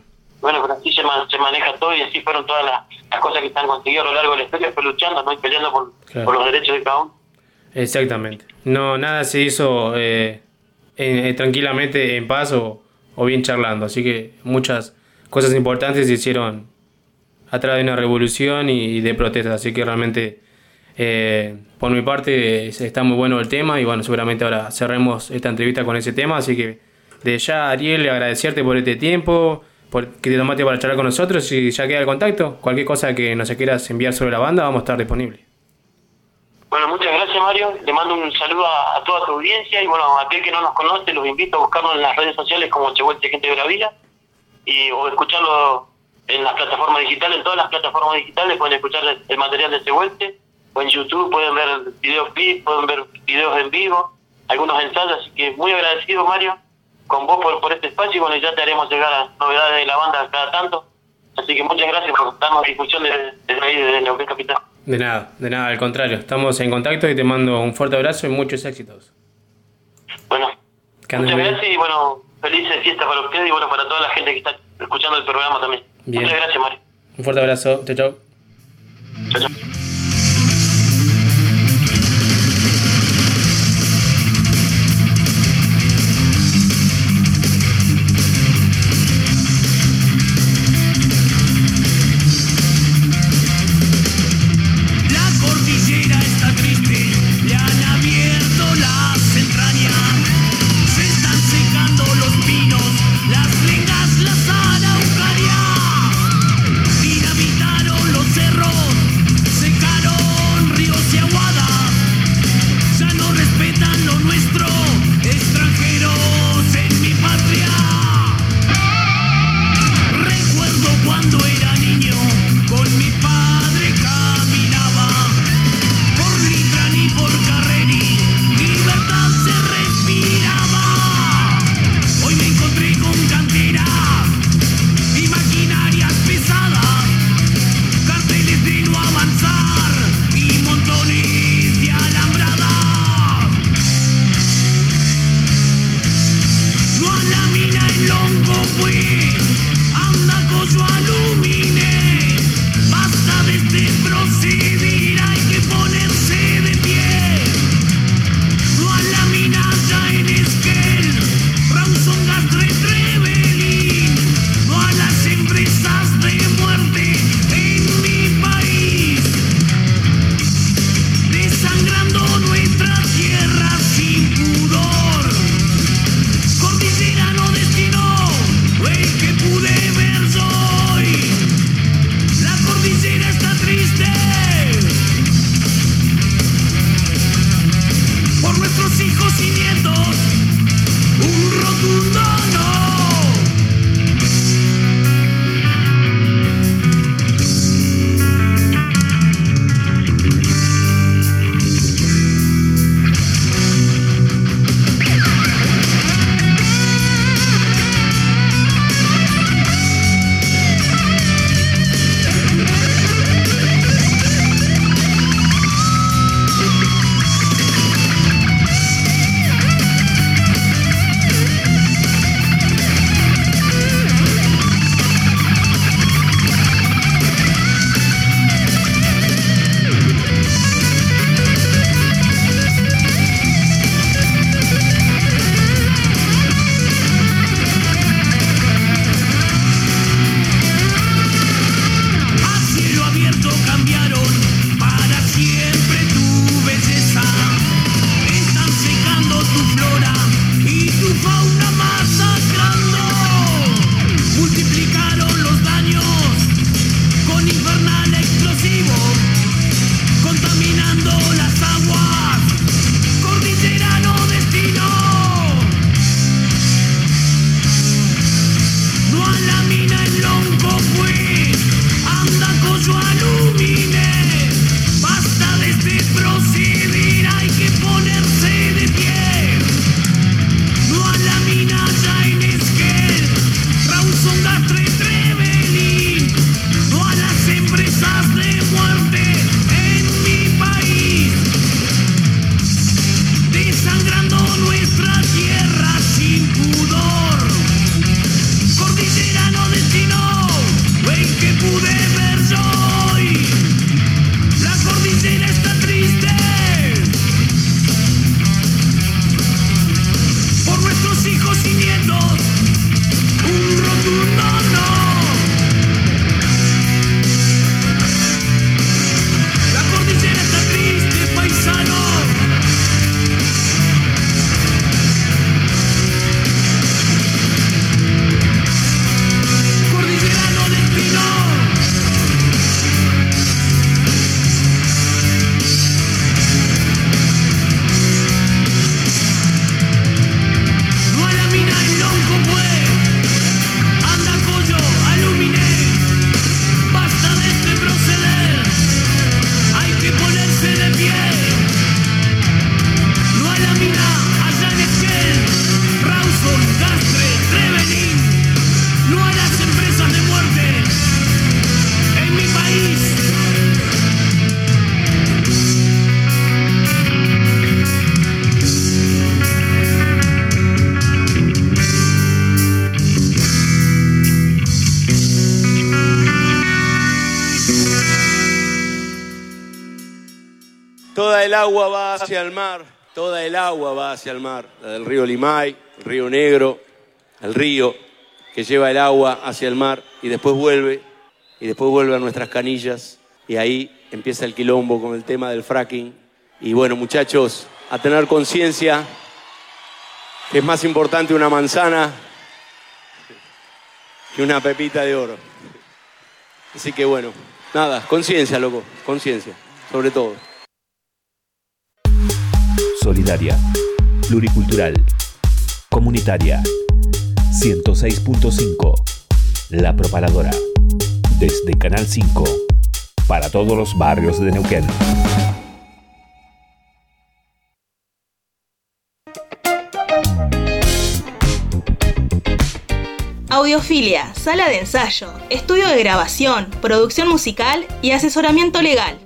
Bueno, pero así se, ma- se maneja todo y así fueron todas las, las cosas que están conseguidas a lo largo de la historia, fue luchando, ¿no? Y peleando por, Claro. por los derechos de cada uno. Exactamente. No, nada se hizo eh, eh, tranquilamente en paz o, o bien charlando. Así que muchas cosas importantes se hicieron a través de una revolución y de protestas. Así que realmente, eh, por mi parte, es- está muy bueno el tema. Y bueno, seguramente ahora cerremos esta entrevista con ese tema. Así que de ya, Ariel, agradecerte por este tiempo, por, que te tomaste para charlar con nosotros y ya queda el contacto. Cualquier cosa que nos quieras enviar sobre la banda, vamos a estar disponibles. Bueno, muchas gracias Mario, le mando un saludo a, toda tu audiencia y bueno, a aquel que no nos conoce, los invito a buscarnos en las redes sociales como Chehuelte Gente de la Vida y o escucharlo en las plataformas digitales, en todas las plataformas digitales pueden escuchar el, material de Chehuelte o en YouTube pueden ver videos pueden ver videos en vivo, algunos ensayos, así que muy agradecido Mario con vos por, por este espacio y bueno, ya te haremos llegar a novedades de la banda cada tanto. Así que muchas gracias por darnos difusión de, de, ahí, de Neuquén Capital. De nada, de nada, al contrario. Estamos en contacto y te mando un fuerte abrazo y muchos éxitos. Bueno, que muchas gracias y bueno, felices fiestas para ustedes y bueno, para toda la gente que está escuchando el programa también. Muchas gracias, Mario. Un fuerte abrazo. Chao, chao. Chao, chao. Hacia el mar, toda el agua va hacia el mar, la del río Limay, el río Negro, el río que lleva el agua hacia el mar y después vuelve, y después vuelve a nuestras canillas, y ahí empieza el quilombo con el tema del fracking. Y bueno, muchachos, a tener conciencia que es más importante una manzana que una pepita de oro. Así que bueno, nada, conciencia, loco, conciencia, sobre todo. Solidaria, pluricultural, comunitaria. 106.5 La Propaladora. Desde Canal 5. Para todos los barrios de Neuquén. Audiofilia, sala de ensayo, estudio de grabación, producción musical y asesoramiento legal.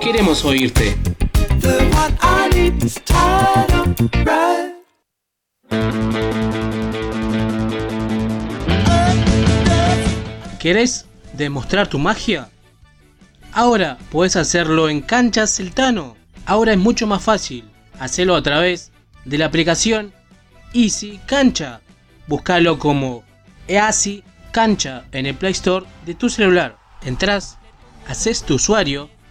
Queremos oírte. ¿Querés demostrar tu magia? Ahora puedes hacerlo en Canchas Celtano. Ahora es mucho más fácil. Hacelo a través de la aplicación Easy Cancha. Búscalo como Easy Cancha en el Play Store de tu celular. Entrás, haces tu usuario,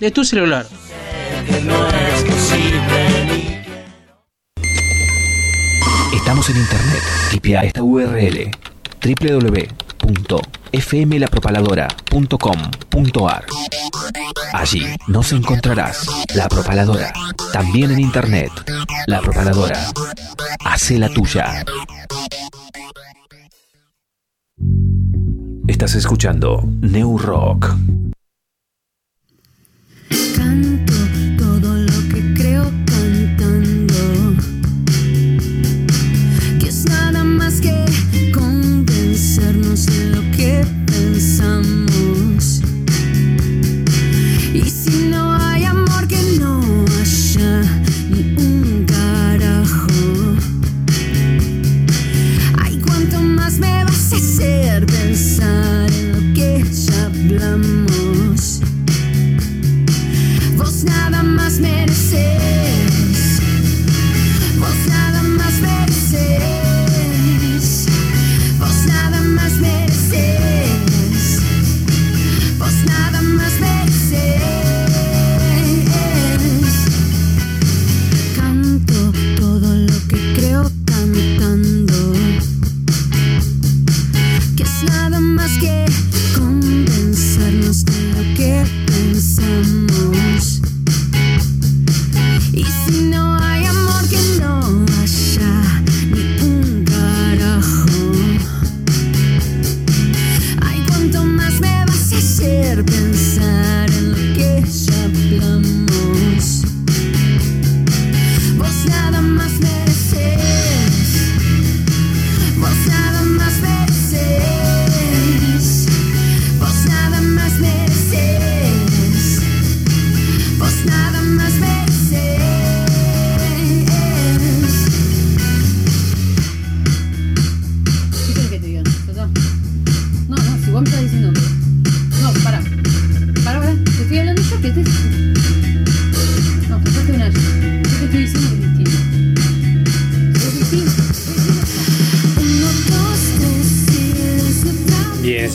de tu celular. Estamos en internet. Tipea esta URL www.fmlapropaladora.com.ar Allí nos encontrarás La Propaladora, también en internet. La Propaladora. Hace la tuya. Estás escuchando New Rock. tanto.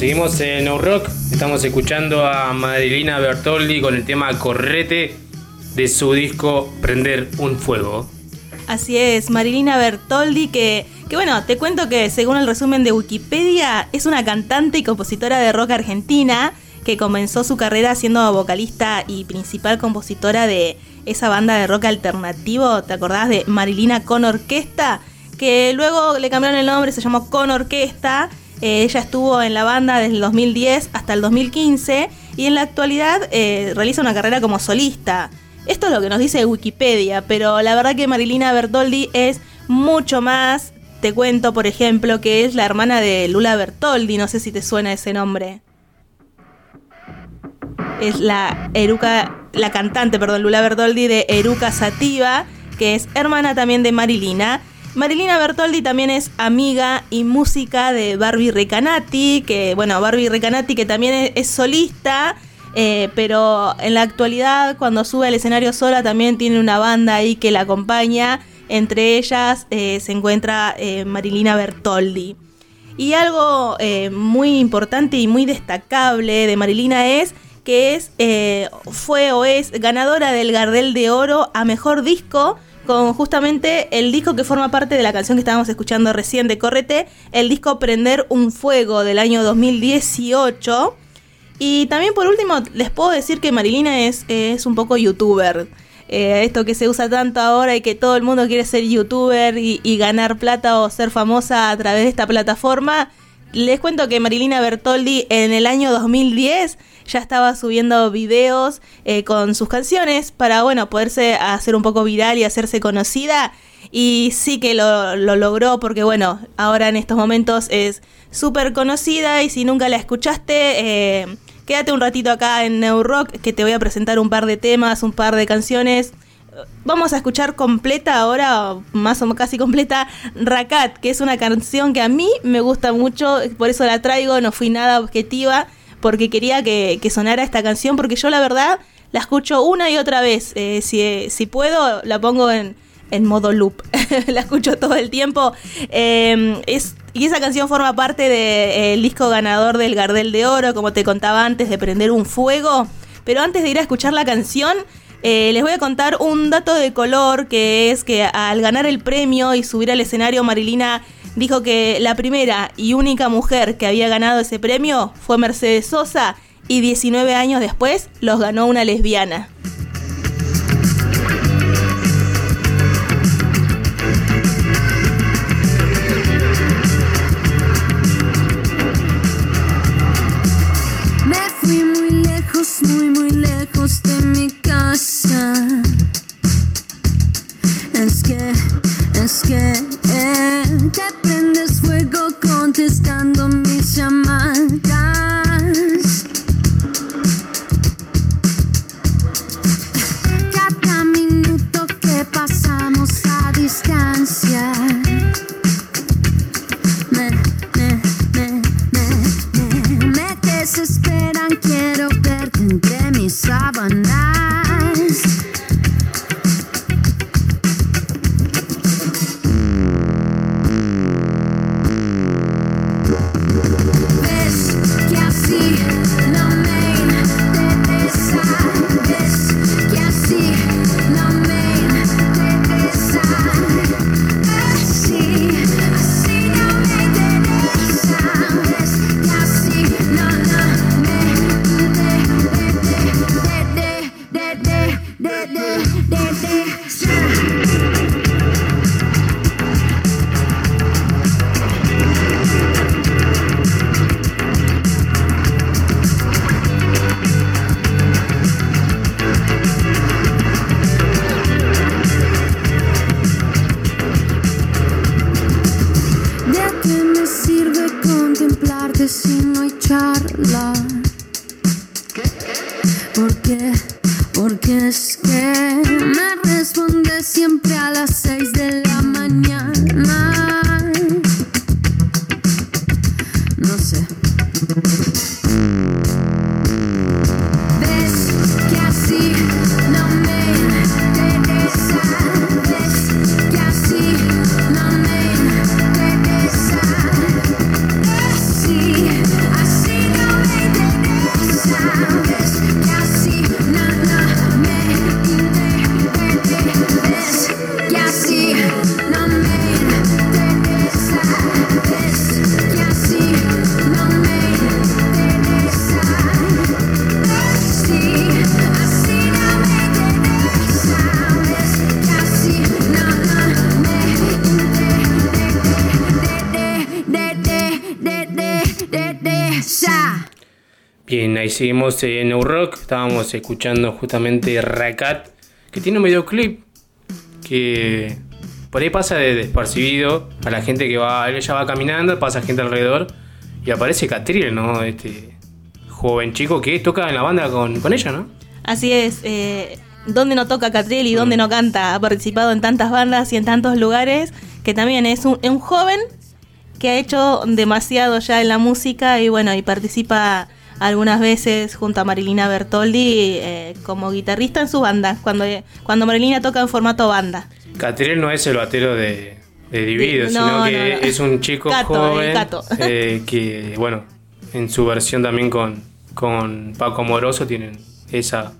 Seguimos en No Rock. Estamos escuchando a Madelina Bertoldi con el tema Correte. de su disco Prender un Fuego. Así es, Marilina Bertoldi, que, que bueno, te cuento que según el resumen de Wikipedia, es una cantante y compositora de rock argentina que comenzó su carrera siendo vocalista y principal compositora de esa banda de rock alternativo, ¿te acordás de Marilina con Orquesta? Que luego le cambiaron el nombre, se llamó Con Orquesta. Eh, ella estuvo en la banda desde el 2010 hasta el 2015 y en la actualidad eh, realiza una carrera como solista. Esto es lo que nos dice Wikipedia, pero la verdad que Marilina Bertoldi es mucho más. Te cuento, por ejemplo, que es la hermana de Lula Bertoldi, no sé si te suena ese nombre. Es la Eruca, la cantante, perdón, Lula Bertoldi de Eruca Sativa, que es hermana también de Marilina. Marilina Bertoldi también es amiga y música de Barbie Recanati, que bueno, Barbie Recanati que también es, solista, eh, pero en la actualidad cuando sube al escenario sola también tiene una banda ahí que la acompaña, entre ellas eh, se encuentra eh, Marilina Bertoldi. Y algo muy importante y muy destacable de Marilina es que es, fue o es ganadora del Gardel de Oro a Mejor Disco con justamente el disco que forma parte de la canción que estábamos escuchando recién de Correte, el disco Prender un Fuego del año 2018. Y también por último les puedo decir que Marilina es, es un poco youtuber. Eh, esto que se usa tanto ahora y que todo el mundo quiere ser youtuber y, y ganar plata o ser famosa a través de esta plataforma. Les cuento que Marilina Bertoldi en el año 2010 ya estaba subiendo videos eh, con sus canciones para, bueno, poderse hacer un poco viral y hacerse conocida. Y sí que lo, lo logró porque, bueno, ahora en estos momentos es súper conocida y si nunca la escuchaste, eh, quédate un ratito acá en New Rock que te voy a presentar un par de temas, un par de canciones. Vamos a escuchar completa ahora, más o menos casi completa, Rakat, que es una canción que a mí me gusta mucho, por eso la traigo, no fui nada objetiva, porque quería que, sonara esta canción, porque yo la verdad la escucho una y otra vez. Eh, si, si puedo, la pongo en, en modo loop. la escucho todo el tiempo. Eh, es, y esa canción forma parte del disco ganador del Gardel de Oro, como te contaba antes, de prender un fuego. Pero antes de ir a escuchar la canción, eh, les voy a contar un dato de color, que es que al ganar el premio y subir al escenario, Marilina dijo que la primera y única mujer que había ganado ese premio fue Mercedes Sosa y 19 años después los ganó una lesbiana. Lejos de mi casa. Es que, es que eh, te prendes fuego contestando mis llamadas. Cada minuto que pasamos a distancia. Entre si no hay charla? ¿Por qué? Porque es que me responde siempre a las seis de la mañana. Seguimos en New Rock. Estábamos escuchando justamente Racat, que tiene un videoclip que por ahí pasa de despercibido a la gente que va, ella va caminando, pasa gente alrededor y aparece Catriel, ¿no? Este joven chico que toca en la banda con, con ella, ¿no? Así es. Eh, donde no toca Catriel y donde no canta. Ha participado en tantas bandas y en tantos lugares. Que también es un, un joven que ha hecho demasiado ya en la música y bueno, y participa algunas veces junto a Marilina Bertoldi eh, como guitarrista en su banda, cuando, cuando Marilina toca en formato banda. Catriel no es el batero de, de Dividido, De- sino no, que no, no. es un chico Cato, joven eh, que, bueno, en su versión también con, con Paco Moroso tienen esa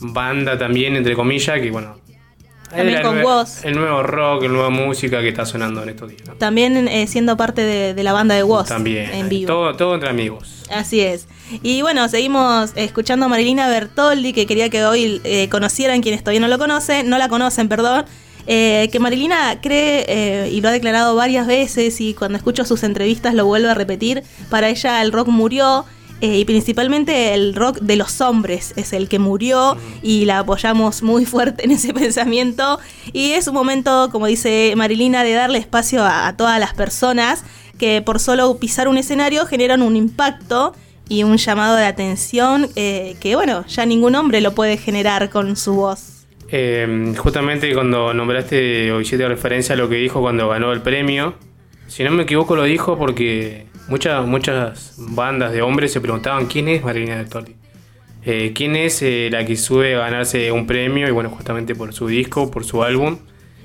banda también, entre comillas, que bueno... También el con Woz. El nuevo rock, la nueva música que está sonando en estos días. ¿no? También eh, siendo parte de, de la banda de Woz También. en vivo. Todo, todo entre amigos. Así es. Y bueno, seguimos escuchando a Marilina Bertoldi, que quería que hoy eh, conocieran quienes todavía no lo conocen, no la conocen, perdón. eh, que Marilina cree, eh, y lo ha declarado varias veces, y cuando escucho sus entrevistas lo vuelve a repetir, para ella el rock murió, eh, y principalmente el rock de los hombres es el que murió, y la apoyamos muy fuerte en ese pensamiento. Y es un momento, como dice Marilina, de darle espacio a, todas las personas que por solo pisar un escenario generan un impacto y un llamado de atención eh, que, bueno, ya ningún hombre lo puede generar con su voz. Eh, justamente cuando nombraste o hiciste referencia a lo que dijo cuando ganó el premio, si no me equivoco lo dijo porque muchas muchas bandas de hombres se preguntaban quién es Marilina Bertoldi. Eh, ¿Quién es eh, la que sube a ganarse un premio? Y bueno, justamente por su disco, por su álbum.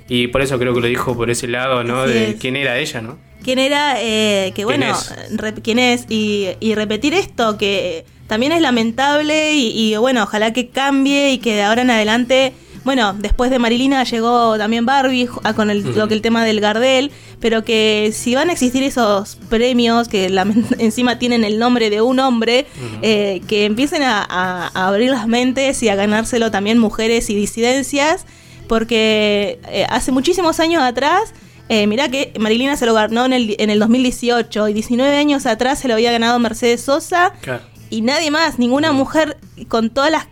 Y por eso creo que lo dijo por ese lado, ¿no? Así de es. quién era ella, ¿no? ¿Quién era? Eh, que ¿Quién bueno, es? re- ¿quién es? Y, y repetir esto, que también es lamentable y, y, bueno, ojalá que cambie y que de ahora en adelante, bueno, después de Marilina llegó también Barbie ju- a con el, lo que el tema del Gardel, pero que si van a existir esos premios que lament- encima tienen el nombre de un hombre, eh, que empiecen a, a- a abrir las mentes y a ganárselo también mujeres y disidencias, porque eh, hace muchísimos años atrás eh, mirá que Marilina se lo ganó en el, en el 2018 y 19 años atrás se lo había ganado Mercedes Sosa y nadie más, ninguna mujer con todas las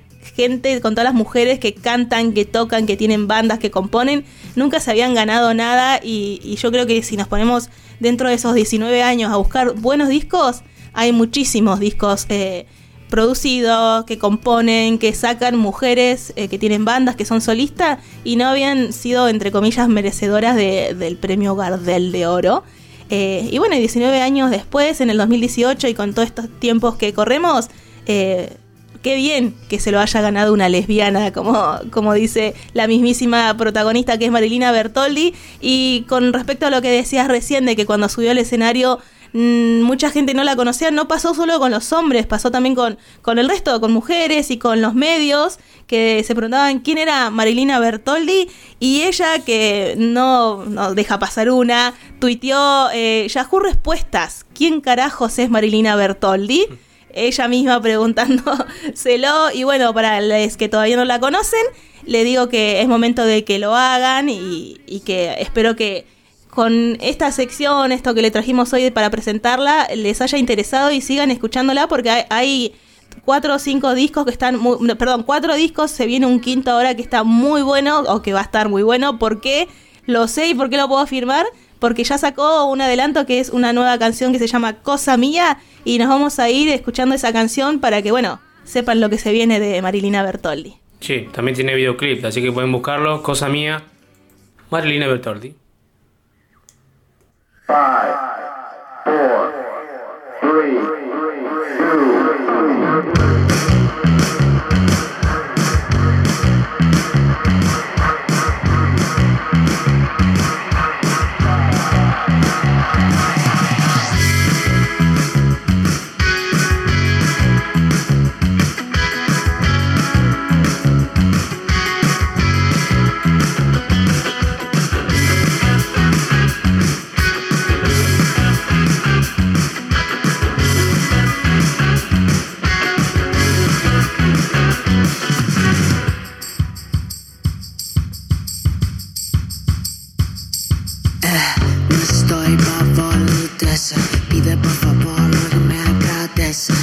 con todas las mujeres que cantan, que tocan, que tienen bandas, que componen, nunca se habían ganado nada y, yo creo que si nos ponemos dentro de esos 19 años a buscar buenos discos, hay muchísimos discos eh, producidos, que componen, que sacan mujeres eh, que tienen bandas, que son solistas y no habían sido, entre comillas, merecedoras de- del premio Gardel de Oro. Eh, y bueno, y 19 años después, en el 2018 y con todos estos tiempos que corremos, qué bien que se lo haya ganado una lesbiana, como, como dice la mismísima protagonista que es Marilina Bertoldi. Y con respecto a lo que decías recién, de que cuando subió al escenario mm, mucha gente no la conocía, no pasó solo con los hombres, pasó también con, con el resto, con mujeres y con los medios que se preguntaban quién era Marilina Bertoldi y ella que no, no deja pasar una, tuiteó eh, Yahoo Respuestas, ¿quién carajos es Marilina Bertoldi? Ella misma preguntándoselo y bueno, para los que todavía no la conocen, le digo que es momento de que lo hagan y, que espero que con esta sección, esto que le trajimos hoy para presentarla, les haya interesado y sigan escuchándola porque hay, hay cuatro o cinco discos que están muy, perdón, cuatro discos, se viene un quinto ahora que está muy bueno o que va a estar muy bueno. ¿Por qué? Lo sé y por qué lo puedo afirmar. Porque ya sacó un adelanto que es una nueva canción que se llama Cosa Mía y nos vamos a ir escuchando esa canción para que, bueno, sepan lo que se viene de Marilina Bertoldi. Sí, también tiene videoclip, así que pueden buscarlo. Cosa mía, Marilina Bertoldi. No Por favor, no me agradeces.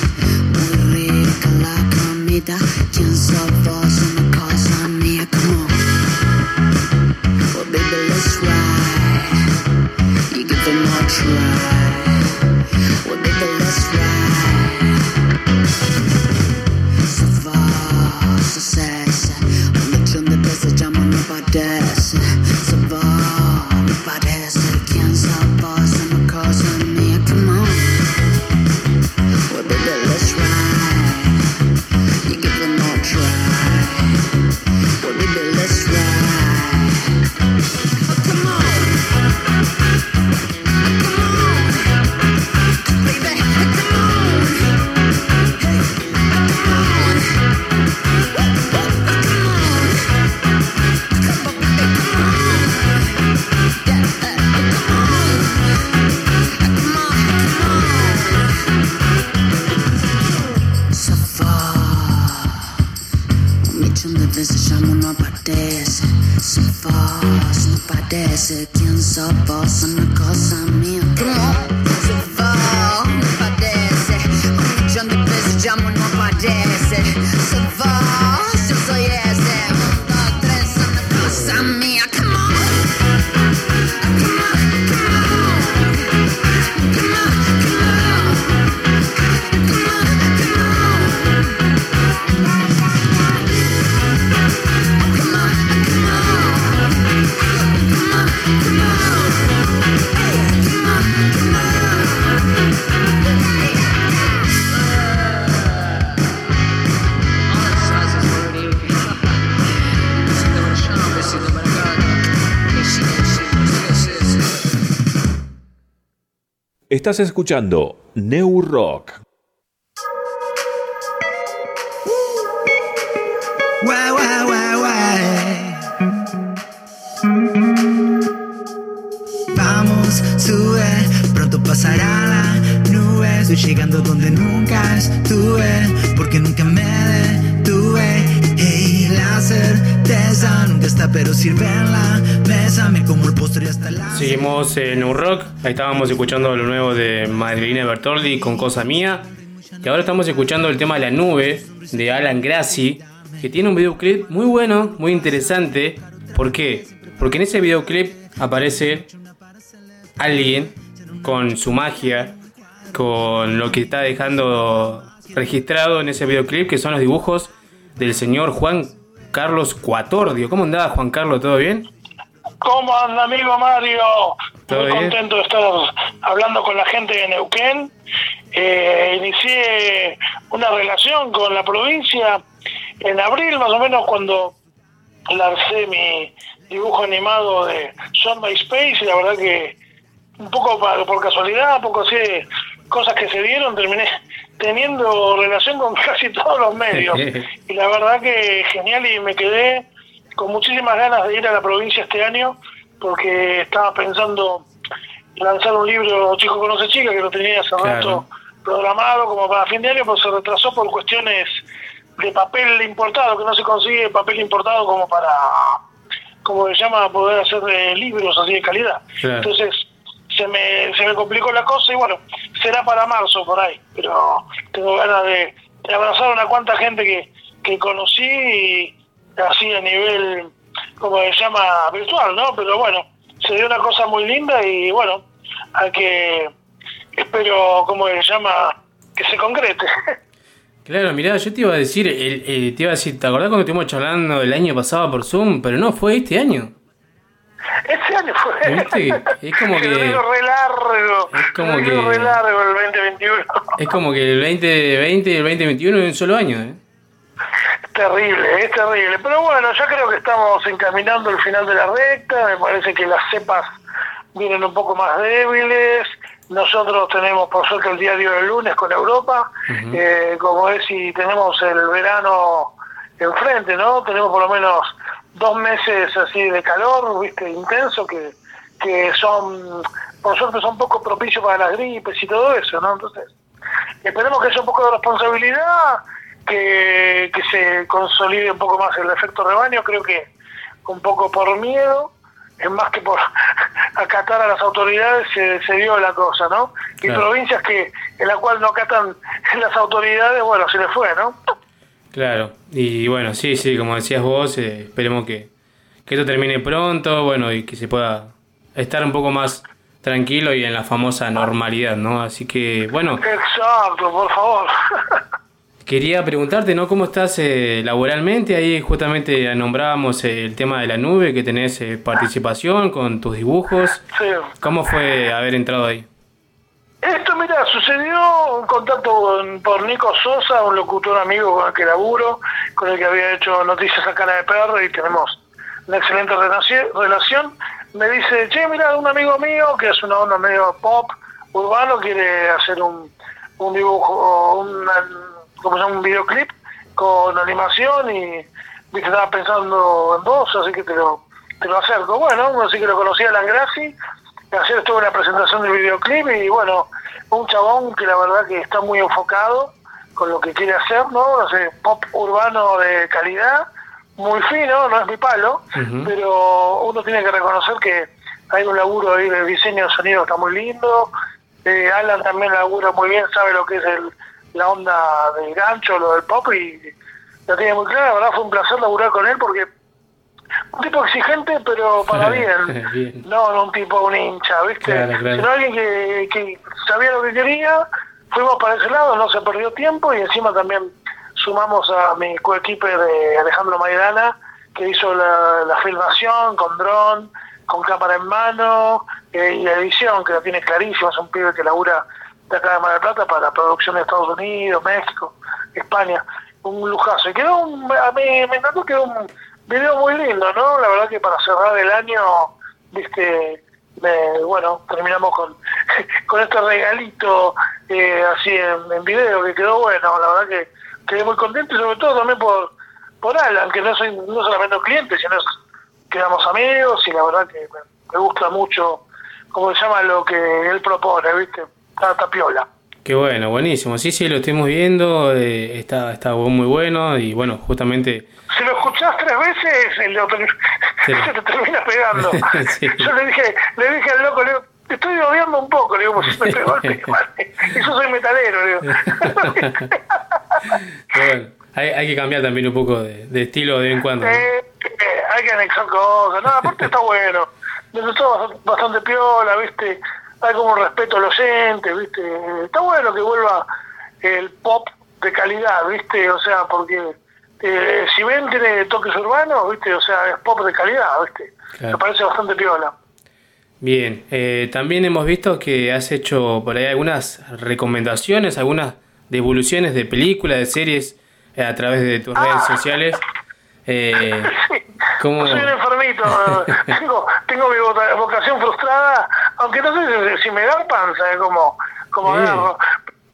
Muy rica la comida. Pienso vos una cosa mía como. Well, baby, let's ride. You give it more try. Estás escuchando New Rock. Vamos, sube, pronto pasará la nube. Estoy llegando donde nunca estuve, porque nunca me Seguimos en un rock, ahí estábamos escuchando lo nuevo de Madrilena Bertoldi con Cosa Mía. Y ahora estamos escuchando el tema La Nube de Alan Grassi, que tiene un videoclip muy bueno, muy interesante. ¿Por qué? Porque en ese videoclip aparece alguien con su magia, con lo que está dejando registrado en ese videoclip, que son los dibujos del señor Juan Carlos Cuatordio. ¿Cómo andaba Juan Carlos? ¿Todo bien? ¿Cómo anda, amigo Mario? ¿Todo Muy bien? contento de estar hablando con la gente de Neuquén. Eh, inicié una relación con la provincia en abril, más o menos, cuando lancé mi dibujo animado de Son My Space. Y la verdad que, un poco por casualidad, un poco así, cosas que se dieron, terminé teniendo relación con casi todos los medios. y la verdad que genial y me quedé con muchísimas ganas de ir a la provincia este año porque estaba pensando lanzar un libro Chico conoce chica que lo tenía hace Claro. rato programado como para fin de año pues se retrasó por cuestiones de papel importado que no se consigue papel importado como para como se llama poder hacer eh, libros así de calidad Claro. entonces se me, se me complicó la cosa y bueno, será para marzo por ahí, pero tengo ganas de, abrazar a una cuanta gente que, que conocí y así a nivel, como se llama, virtual, ¿no? Pero bueno, se dio una cosa muy linda y bueno, a que espero, como se llama, que se concrete. Claro, mirá, yo te iba a decir, el- el- te iba a decir, ¿te acordás cuando estuvimos charlando el año pasado por Zoom? Pero no, fue este año. Este año fue. ¿Viste? Es como que- re largo. Es como que- re largo el 2021. Es como que el 2020 y el 2021 en un solo año, ¿eh? Terrible, es terrible. Pero bueno, ya creo que estamos encaminando el final de la recta. Me parece que las cepas vienen un poco más débiles. Nosotros tenemos, por suerte, el diario del lunes con Europa. Eh, como es, y tenemos el verano enfrente, ¿no? Tenemos por lo menos dos meses así de calor, ¿viste? Intenso, que, que son, por suerte, son poco propicios para las gripes y todo eso, ¿no? Entonces, esperemos que haya un poco de responsabilidad, que, que se consolide un poco más el efecto rebaño, creo que un poco por miedo, es más que por acatar a las autoridades se, se dio la cosa, ¿no? Y Claro. provincias que en la cual no acatan las autoridades, bueno, se les fue, ¿no? Claro, y bueno, sí, sí, como decías vos, eh, esperemos que, que esto termine pronto, bueno, y que se pueda estar un poco más, tranquilo y en la famosa normalidad, ¿no? Así que, bueno, Exacto, por favor. quería preguntarte, ¿no? ¿Cómo estás eh, laboralmente? Ahí justamente nombrábamos el tema de la nube, que tenés eh, participación con tus dibujos. Sí. ¿Cómo fue haber entrado ahí? Esto, mira, sucedió un contacto con- por Nico Sosa, un locutor amigo con el que laburo, con el que había hecho noticias a cara de perro y tenemos una excelente relaci- relación. Me dice, che, mira, un amigo mío que es una onda medio pop, urbano, quiere hacer un, un dibujo, una, como se llama, un videoclip con animación y viste, estaba pensando en vos, así que te lo, te lo acerco. Bueno, así que lo conocí a Langrassi, ayer estuve en la presentación del videoclip y bueno, un chabón que la verdad que está muy enfocado con lo que quiere hacer, ¿no? Sé, pop urbano de calidad, muy fino, no es mi palo, pero uno tiene que reconocer que hay un laburo ahí de diseño de sonido que está muy lindo. Eh, Alan también labura muy bien, sabe lo que es el, la onda del gancho, lo del pop y la tiene muy clara. La verdad fue un placer laburar con él porque un tipo exigente, pero para bien. Bien. No, no un tipo, un hincha, ¿viste? Claro, claro. Sino alguien que, que sabía lo que quería, fuimos para ese lado, no se perdió tiempo y encima también sumamos a mi coequipe de Alejandro Maidana, que hizo la, la filmación con dron, con cámara en mano eh, y la edición, que la tiene clarísima, es un pibe que labura de acá de Mar del Plata para la producción de Estados Unidos, México, España. Un lujazo. Y quedó un, a mí me encantó, quedó un video muy lindo, ¿no? La verdad que para cerrar el año, viste, me- bueno, terminamos con, con este regalito eh, así en, video que quedó bueno, la verdad que quedé muy contento y sobre todo también por, por Alan, que no soy no solamente un cliente, sino es, quedamos amigos y la verdad que me, gusta mucho, como se llama, lo que él propone, ¿viste? Está tapiola. Qué bueno, buenísimo. Sí, sí, lo estuvimos viendo, eh, está, está muy bueno y bueno, justamente... Si lo escuchás tres veces, el lo- Sí. se te termina pegando. Sí. Yo le dije, le dije al loco, le digo, te estoy odiando un poco, le digo, pues me pegó el yo soy metalero, le digo. Bueno, hay, hay que cambiar también un poco de, de estilo de vez en cuando. ¿no? Eh, eh, hay que anexar cosas. No, aparte está bueno. Me gustó bastante, bastante piola, ¿viste? Hay como un respeto al oyente, ¿viste? Está bueno que vuelva el pop de calidad, ¿viste? O sea, porque eh, si ven tiene toques urbanos, ¿viste? O sea, es pop de calidad, ¿viste? Claro. Me parece bastante piola. Bien, eh, también hemos visto que has hecho por ahí algunas recomendaciones, algunas devoluciones de películas, de series eh, a través de tus redes sociales. Eh, ¿cómo? Soy un enfermito, tengo, tengo mi vocación frustrada, aunque no sé si, si me da panza, ¿eh? como, como Sí. agarro.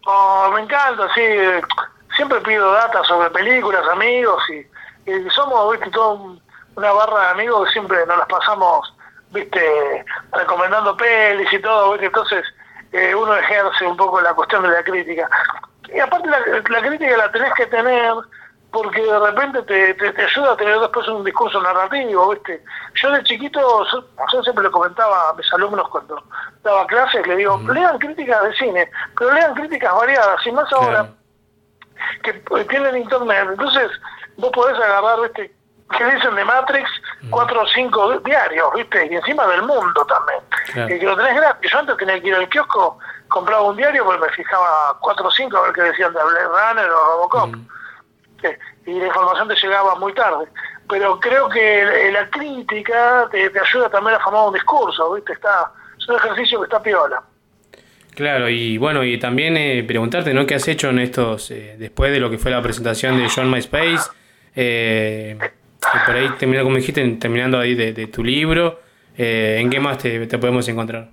Oh, me encanta, sí, siempre pido data sobre películas, amigos, y, y somos, viste, toda un- una barra de amigos que siempre nos las pasamos, viste, recomendando pelis y todo, viste, entonces eh, uno ejerce un poco la cuestión de la crítica. Y aparte la, la crítica la tenés que tener porque de repente te, te, te ayuda a tener después un discurso narrativo, ¿viste? Yo de chiquito, yo, yo siempre le comentaba a mis alumnos cuando daba clases, le digo, lean críticas de cine, pero lean críticas variadas, y más ahora que eh, tienen internet, entonces vos podés agarrar, ¿viste? que dicen de Matrix? Cuatro o cinco diarios, ¿viste? Y encima del mundo también. Claro. Que lo tenés gratis. Yo antes tenía que ir al kiosco, compraba un diario porque me fijaba cuatro o cinco a ver qué decían de Blade Runner o Robocop. Y la información te llegaba muy tarde. Pero creo que la crítica te, te ayuda también a formar un discurso, ¿viste? Está, es un ejercicio que está piola. Claro, y bueno, y también eh, preguntarte, ¿no? ¿Qué has hecho en estos, eh, después de lo que fue la presentación de John MySpace? Eh, y por ahí, terminando, como dijiste, terminando ahí de, de tu libro, eh, ¿en qué más te, te podemos encontrar?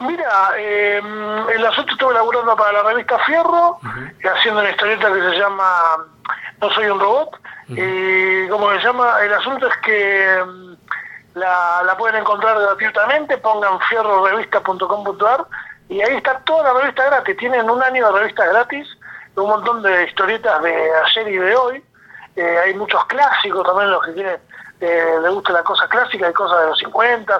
Mira, eh, el asunto estuve laburando para la revista Fierro, eh, haciendo una historieta que se llama No soy un robot. Y como se llama, el asunto es que mm, la, la pueden encontrar gratuitamente, pongan fierrorevista.com.ar y ahí está toda la revista gratis. Tienen un año de revistas gratis, un montón de historietas de ayer y de hoy. Eh, hay muchos clásicos también, los que tienen, eh, les gusta la cosa clásica, hay cosas de los 50,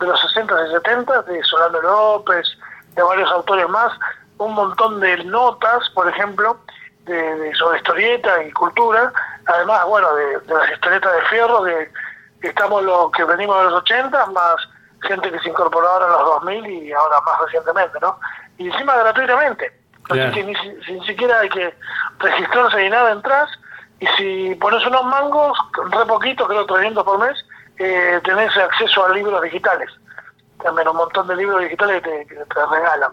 de los 60 y 70, de Solano López, de varios autores más, un montón de notas, por ejemplo, de, de- sobre historieta y cultura, además, bueno, de, de las historietas de Fierro, que, que estamos los que venimos de los 80, más gente que se incorporó ahora en los 2000 y ahora más recientemente, ¿no? Y encima gratuitamente. Claro. Así que ni, si- ni siquiera hay que registrarse ni nada, entras y si pones unos mangos, re poquito, creo 300 por mes, eh, tenés acceso a libros digitales. También un montón de libros digitales que te, que te regalan.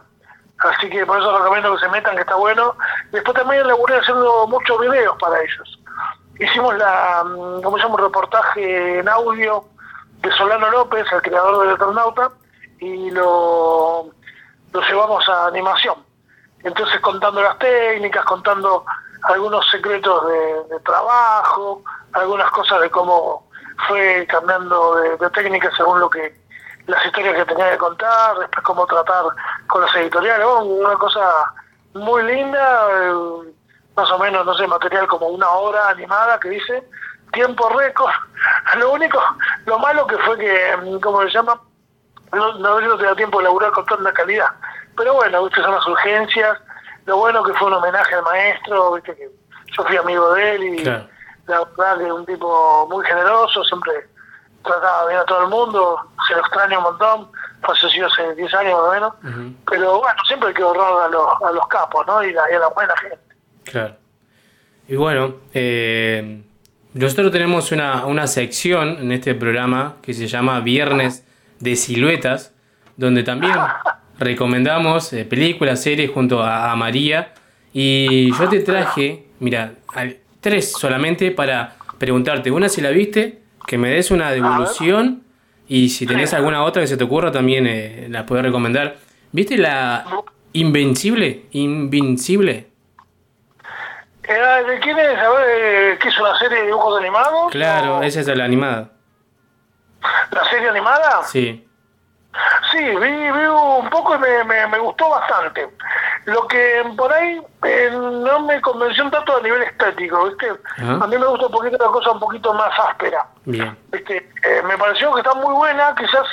Así que por eso recomiendo que se metan, que está bueno. Después también laburé haciendo muchos videos para ellos. Hicimos la, mm, ¿cómo se llama? Reportaje en audio de Solano López, el creador del Eternauta, y lo, lo llevamos a animación. Entonces contando las técnicas, contando algunos secretos de, trabajo, algunas cosas de cómo fue cambiando de, técnicas según lo que las historias que tenía que contar, después cómo tratar con las editoriales, bueno, una cosa muy linda, eh, más o menos, no sé, material como una hora animada que dice, tiempo récord, lo único, lo malo que fue que, mm, ¿cómo se llama? No, no, no tenía tiempo de laburar con tanta calidad, pero bueno, viste, son las urgencias, lo bueno que fue un homenaje al maestro, viste que yo fui amigo de él y Claro. la verdad que es un tipo muy generoso, siempre trataba bien a todo el mundo, se lo extraña un montón, falleció hace 10 años más o menos, pero bueno, siempre hay que honrar a los, a los capos, ¿no? Y, la- y a la buena gente. Claro. Y bueno, eh, nosotros tenemos una, una sección en este programa que se llama Viernes de Siluetas, donde también recomendamos eh, películas, series junto a, a María. Y yo te traje, mira, tres solamente para preguntarte. Una si la viste, que me des una devolución y si tenés alguna otra que se te ocurra también eh, la puedes recomendar. ¿Viste la Invencible? Invincible. Eh, ¿De quién es? A ver, eh, ¿qué es una serie de dibujos animados? Claro, esa es la animada. ¿La serie animada? Sí. Sí, vi, vi un poco y me, me, me gustó bastante. Lo que por ahí eh, no me convenció un tanto a nivel estético, ¿viste? A mí me gusta un poquito la cosa un poquito más áspera. Bien. ¿viste? Eh, me pareció que está muy buena, quizás,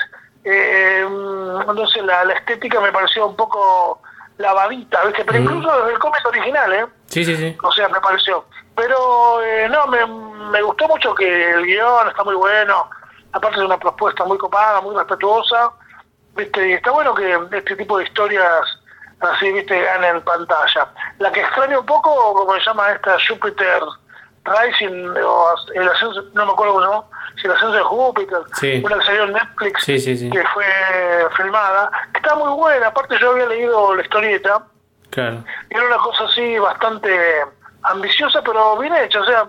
eh, no sé, la, la estética me pareció un poco lavadita, ¿viste? Pero incluso desde el cómic original, ¿eh? Sí, sí, sí. O sea, me pareció. Pero eh, no, me, me gustó mucho que el guion está muy bueno. Aparte de una propuesta muy copada, muy respetuosa. ¿Viste? Y está bueno que este tipo de historias así, ¿viste? ganen pantalla. La que extraño un poco, como se llama esta Jupiter Rising, o el ascenso, no me acuerdo cómo se si el ascenso de Júpiter, Sí. una que salió en Netflix, Sí, sí, sí. que fue filmada, que está muy buena. Aparte yo había leído la historieta, Claro. y era una cosa así bastante ambiciosa, pero bien hecha. O sea,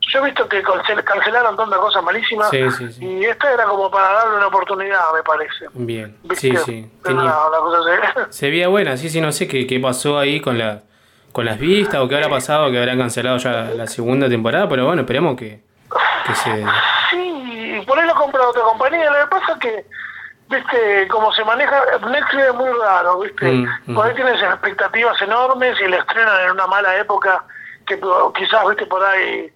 yo he visto que cancel- cancelaron tantas cosas malísimas Sí, sí, sí. y esta era como para darle una oportunidad, me parece. Bien. ¿Viste? Sí, sí. Tenía- una, una cosa así. Se veía buena, sí, sí, no sé qué, qué pasó ahí con la con las vistas o qué habrá pasado, que habrán cancelado ya la segunda temporada, pero bueno, esperemos que, que se... Sí, por ahí lo compra otra compañía. Lo que pasa es que, viste, como se maneja, Netflix es muy raro, viste. Mm, mm. Por ahí tienes expectativas enormes y le estrenan en una mala época que quizás, viste, por ahí,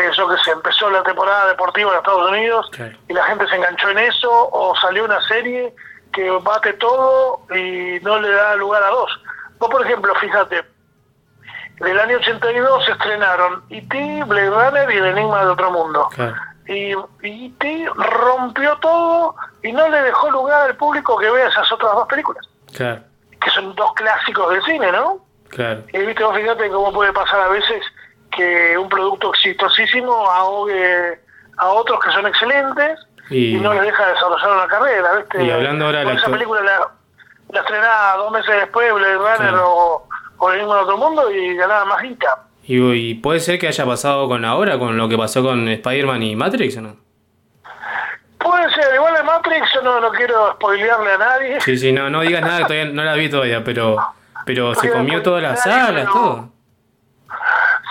eso que se empezó la temporada deportiva en Estados Unidos y la gente se enganchó en eso, o salió una serie que bate todo y no le da lugar a dos. Vos, por ejemplo, fíjate, del año 82 se estrenaron E.T., Blade Runner y El Enigma de Otro Mundo. Claro. Y y E.T. rompió todo y no le dejó lugar al público que vea esas otras dos películas, Claro, que son dos clásicos del cine, ¿no? claro. Y viste, vos fíjate cómo puede pasar a veces que un producto exitosísimo ahogue a otros que son excelentes y, Y, no les deja desarrollar una carrera, ¿viste? Y hablando ahora de la esa película la, la estrenaba dos meses después, Blade Runner Claro. o, o de Otro Mundo y ganaba más guita. y, y puede ser que haya pasado con ahora, con lo que pasó con Spider-Man y Matrix, ¿o no? Puede ser, igual de Matrix yo no, no quiero spoilearle a nadie. Sí, sí, no, no digas nada, todavía no la vi todavía, pero, pero se comió todas las salas, todo.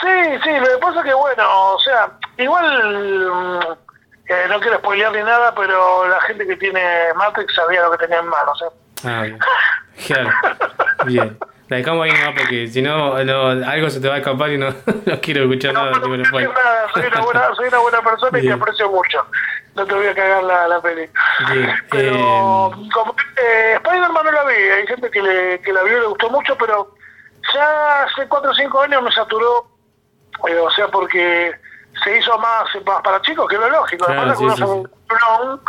Sí, sí, lo que pasa es que, bueno, o sea, igual mm, eh, no quiero spoilear ni nada, pero la gente que tiene Matrix sabía lo que tenía en mano, o sea. Ah, bien. Claro. Bien. La dejamos ahí nomás porque si no, no, algo se te va a escapar y no, no quiero escuchar nada. tipo de spoiler. Nada, soy, una buena, soy una buena persona y te aprecio mucho. No te voy a cagar la, la peli. Bien. Pero como eh, Spider-Man no la vi, hay gente que, le, que la vio y le gustó mucho, pero ya hace 4 o 5 años me saturó, eh, o sea, porque se hizo más, más para chicos, que es lo lógico. Claro, Además, sí, sí, un clon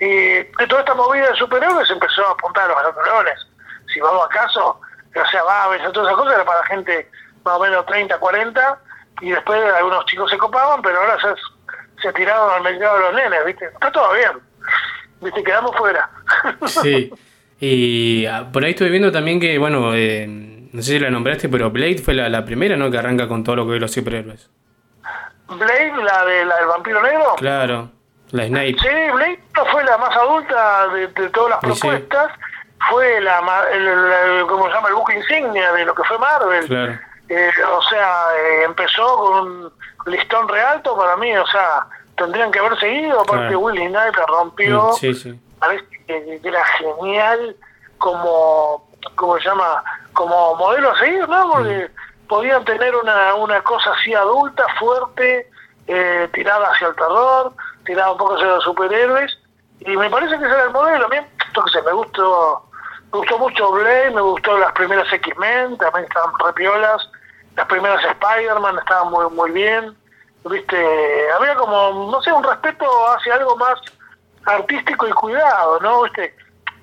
Y de toda esta movida de superhéroes empezó a apuntar a los grandulones. Si vamos a caso, o sea, Babes, todas esas cosas era para gente más o menos 30, 40, y después algunos chicos se copaban, pero ahora se, se tiraron al mercado de los nenes, ¿viste? Está todo bien. ¿Viste? Quedamos fuera. Sí. Y ah, por ahí estuve viendo también que, bueno, eh, no sé si la nombraste, pero Blade fue la, la primera, ¿no? Que arranca con todo lo que es los superhéroes. Blade, la, de, la del vampiro negro. Claro, la Snape. Sí, Blade no fue la más adulta de, de todas las sí. propuestas. Fue la, el, el- ¿cómo se llama? El buque insignia de lo que fue Marvel. Claro. Eh, o sea, eh, empezó con un listón re alto para mí. O sea, tendrían que haber seguido. Aparte, Claro. Willy Snipe la rompió. Sí, sí. Parece que, que era genial como, ¿cómo se llama? Como modelo a seguir, ¿no? Porque podían tener una, una cosa así adulta, fuerte, eh, tirada hacia el terror, tirada un poco hacia los superhéroes. Y me parece que ese era el modelo. A mí, sé, me gustó, me gustó mucho Blade, me gustó las primeras X-Men, también estaban repiolas. Las primeras Spider-Man estaban muy, muy bien. Viste, había como, no sé, un respeto hacia algo más artístico y cuidado, ¿no? Viste,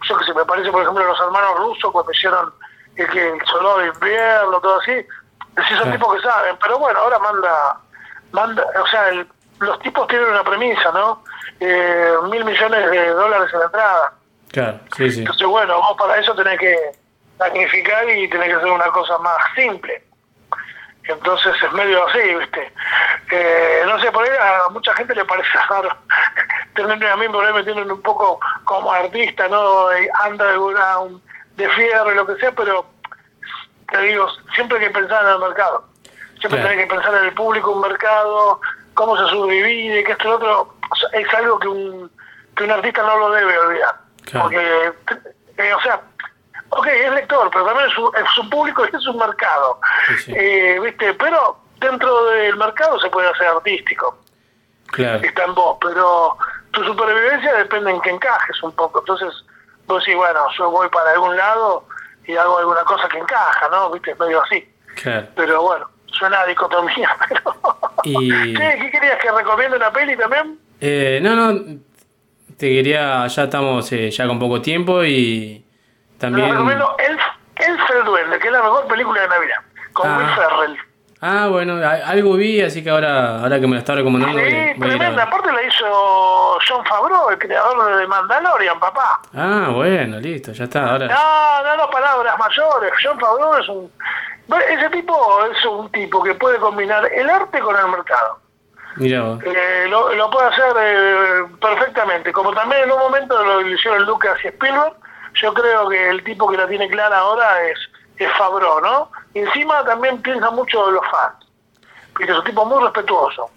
yo que sé, me parece, por ejemplo, los hermanos rusos cuando hicieron el, que el soldado de invierno, todo así, sí son tipos que saben, pero bueno, ahora manda, manda, o sea, el- los tipos tienen una premisa, ¿no? Eh, mil millones de dólares en la entrada. Claro, sí, sí. Entonces, bueno, vos para eso tenés que magnificar y tenés que hacer una cosa más simple. Entonces es medio así, ¿viste? Eh, no sé, por ahí a mucha gente le parece raro tenerme a mí, por ahí me tienen un poco como artista, ¿no? Eh, Underground, de fierro y lo que sea, pero te digo, siempre hay que pensar en el mercado. Siempre Claro. tenés que pensar en el público, un mercado, cómo se subdivide, que esto y lo otro. Es algo que un, que un artista no lo debe olvidar. Claro. Porque, eh, o sea, ok, es lector, pero también es su, es su público y es un mercado. Eh, ¿viste? Pero dentro del mercado se puede hacer artístico, Claro. está en vos, pero tu supervivencia depende en que encajes un poco. Entonces, vos decís, bueno, yo voy para algún lado y hago alguna cosa que encaja, ¿no? ¿Viste? Medio así. Claro. Pero bueno, suena a dicotomía, pero... Y. ¿Qué, ¿Qué querías que recomiende una peli también? Eh, no, no. Te quería. Ya estamos eh, ya con poco tiempo y. Te También. recomiendo Elf, Elf el Duende, que es la mejor película de Navidad, con Ah. Will Ferrell. Ah, bueno, algo vi, así que ahora, ahora que me lo está recomendando. Sí, voy voy tremenda. Aparte la hizo John Favreau, el creador de Mandalorian, papá. Ah, bueno, listo, ya está. Ahora. No, no, no, palabras mayores. John Favreau es un... Ese tipo es un tipo que puede combinar el arte con el mercado. Mira vos. Eh, lo, lo puede hacer eh, perfectamente. Como también en un momento lo hicieron Lucas y Spielberg, yo creo que el tipo que la tiene clara ahora es, es Favreau, ¿no? Y encima también piensa mucho en los fans. Porque es un tipo muy respetuoso.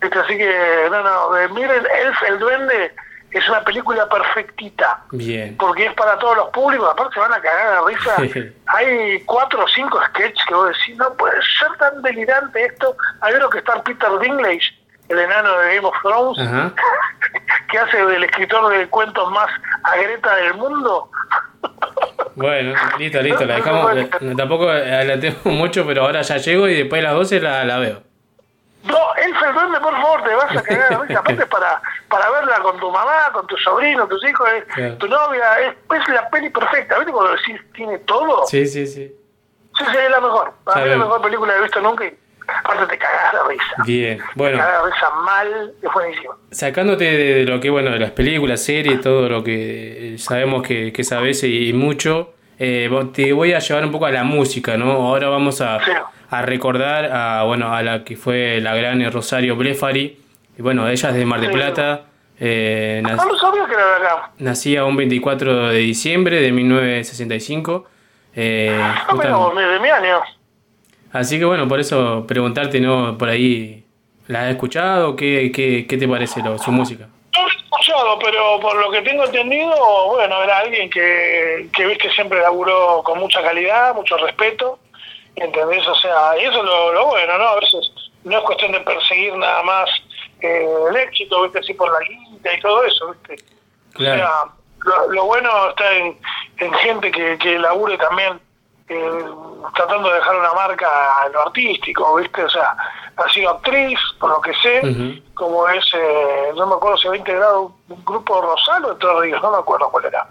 Este, así que, no, no, eh, miren, Elf, el duende, es una película perfectita. Bien. Porque es para todos los públicos, aparte se van a cagar de risa. Hay cuatro o cinco sketches que vos decís, no puede ser tan delirante esto. Hay uno que está Peter Dinklage, el enano de Game of Thrones, Ajá. que hace del escritor de cuentos más agreta del mundo. Bueno, listo, listo, la dejamos. la- tampoco eh, la tengo mucho, pero ahora ya llego y después de las 12 la, la veo. No, Elf el duende, por favor, te vas a cagar risa. Aparte para, para verla con tu mamá, con tu sobrino, tus hijos, eh, Claro. tu novia. Es, es la peli perfecta. ¿Viste cuando decís tiene todo? Sí, sí, sí. Sí, sí, es la mejor. Para mí es la mejor película que he visto nunca y aparte te cagás de risa. Bien, Te bueno. cagás de risa mal, es buenísimo. Sacándote de lo que, bueno, de las películas, series, todo lo que sabemos que, que sabes y, y mucho, eh, te voy a llevar un poco a la música, ¿no? Ahora vamos a, a recordar a, bueno, a la que fue la gran eh, Rosario Blefari. Y bueno, ella es de Mar del Sí. Plata. eh, nac- No lo sabía que era nacía un 24 de diciembre de 1965. eh, No, justamente- pero de mi año. Así que bueno, por eso preguntarte, ¿no? Por ahí, ¿la has escuchado? ¿Qué, qué, qué te parece lo- su música? No lo he escuchado, pero por lo que tengo entendido, bueno, era alguien que, que viste siempre laburó con mucha calidad, mucho respeto, ¿entendés? O sea, y eso es lo, lo bueno, ¿no? A veces no es cuestión de perseguir nada más eh, el éxito, viste, así por la guita y todo eso, viste. Claro. O sea, lo, lo bueno está en, en gente que, que labure también eh, tratando de dejar una marca en lo artístico, ¿viste? O sea, ha sido actriz, por lo que sé, como es, eh, no me acuerdo si había integrado un grupo Rosalo de Tres Ríos, no me acuerdo cuál era.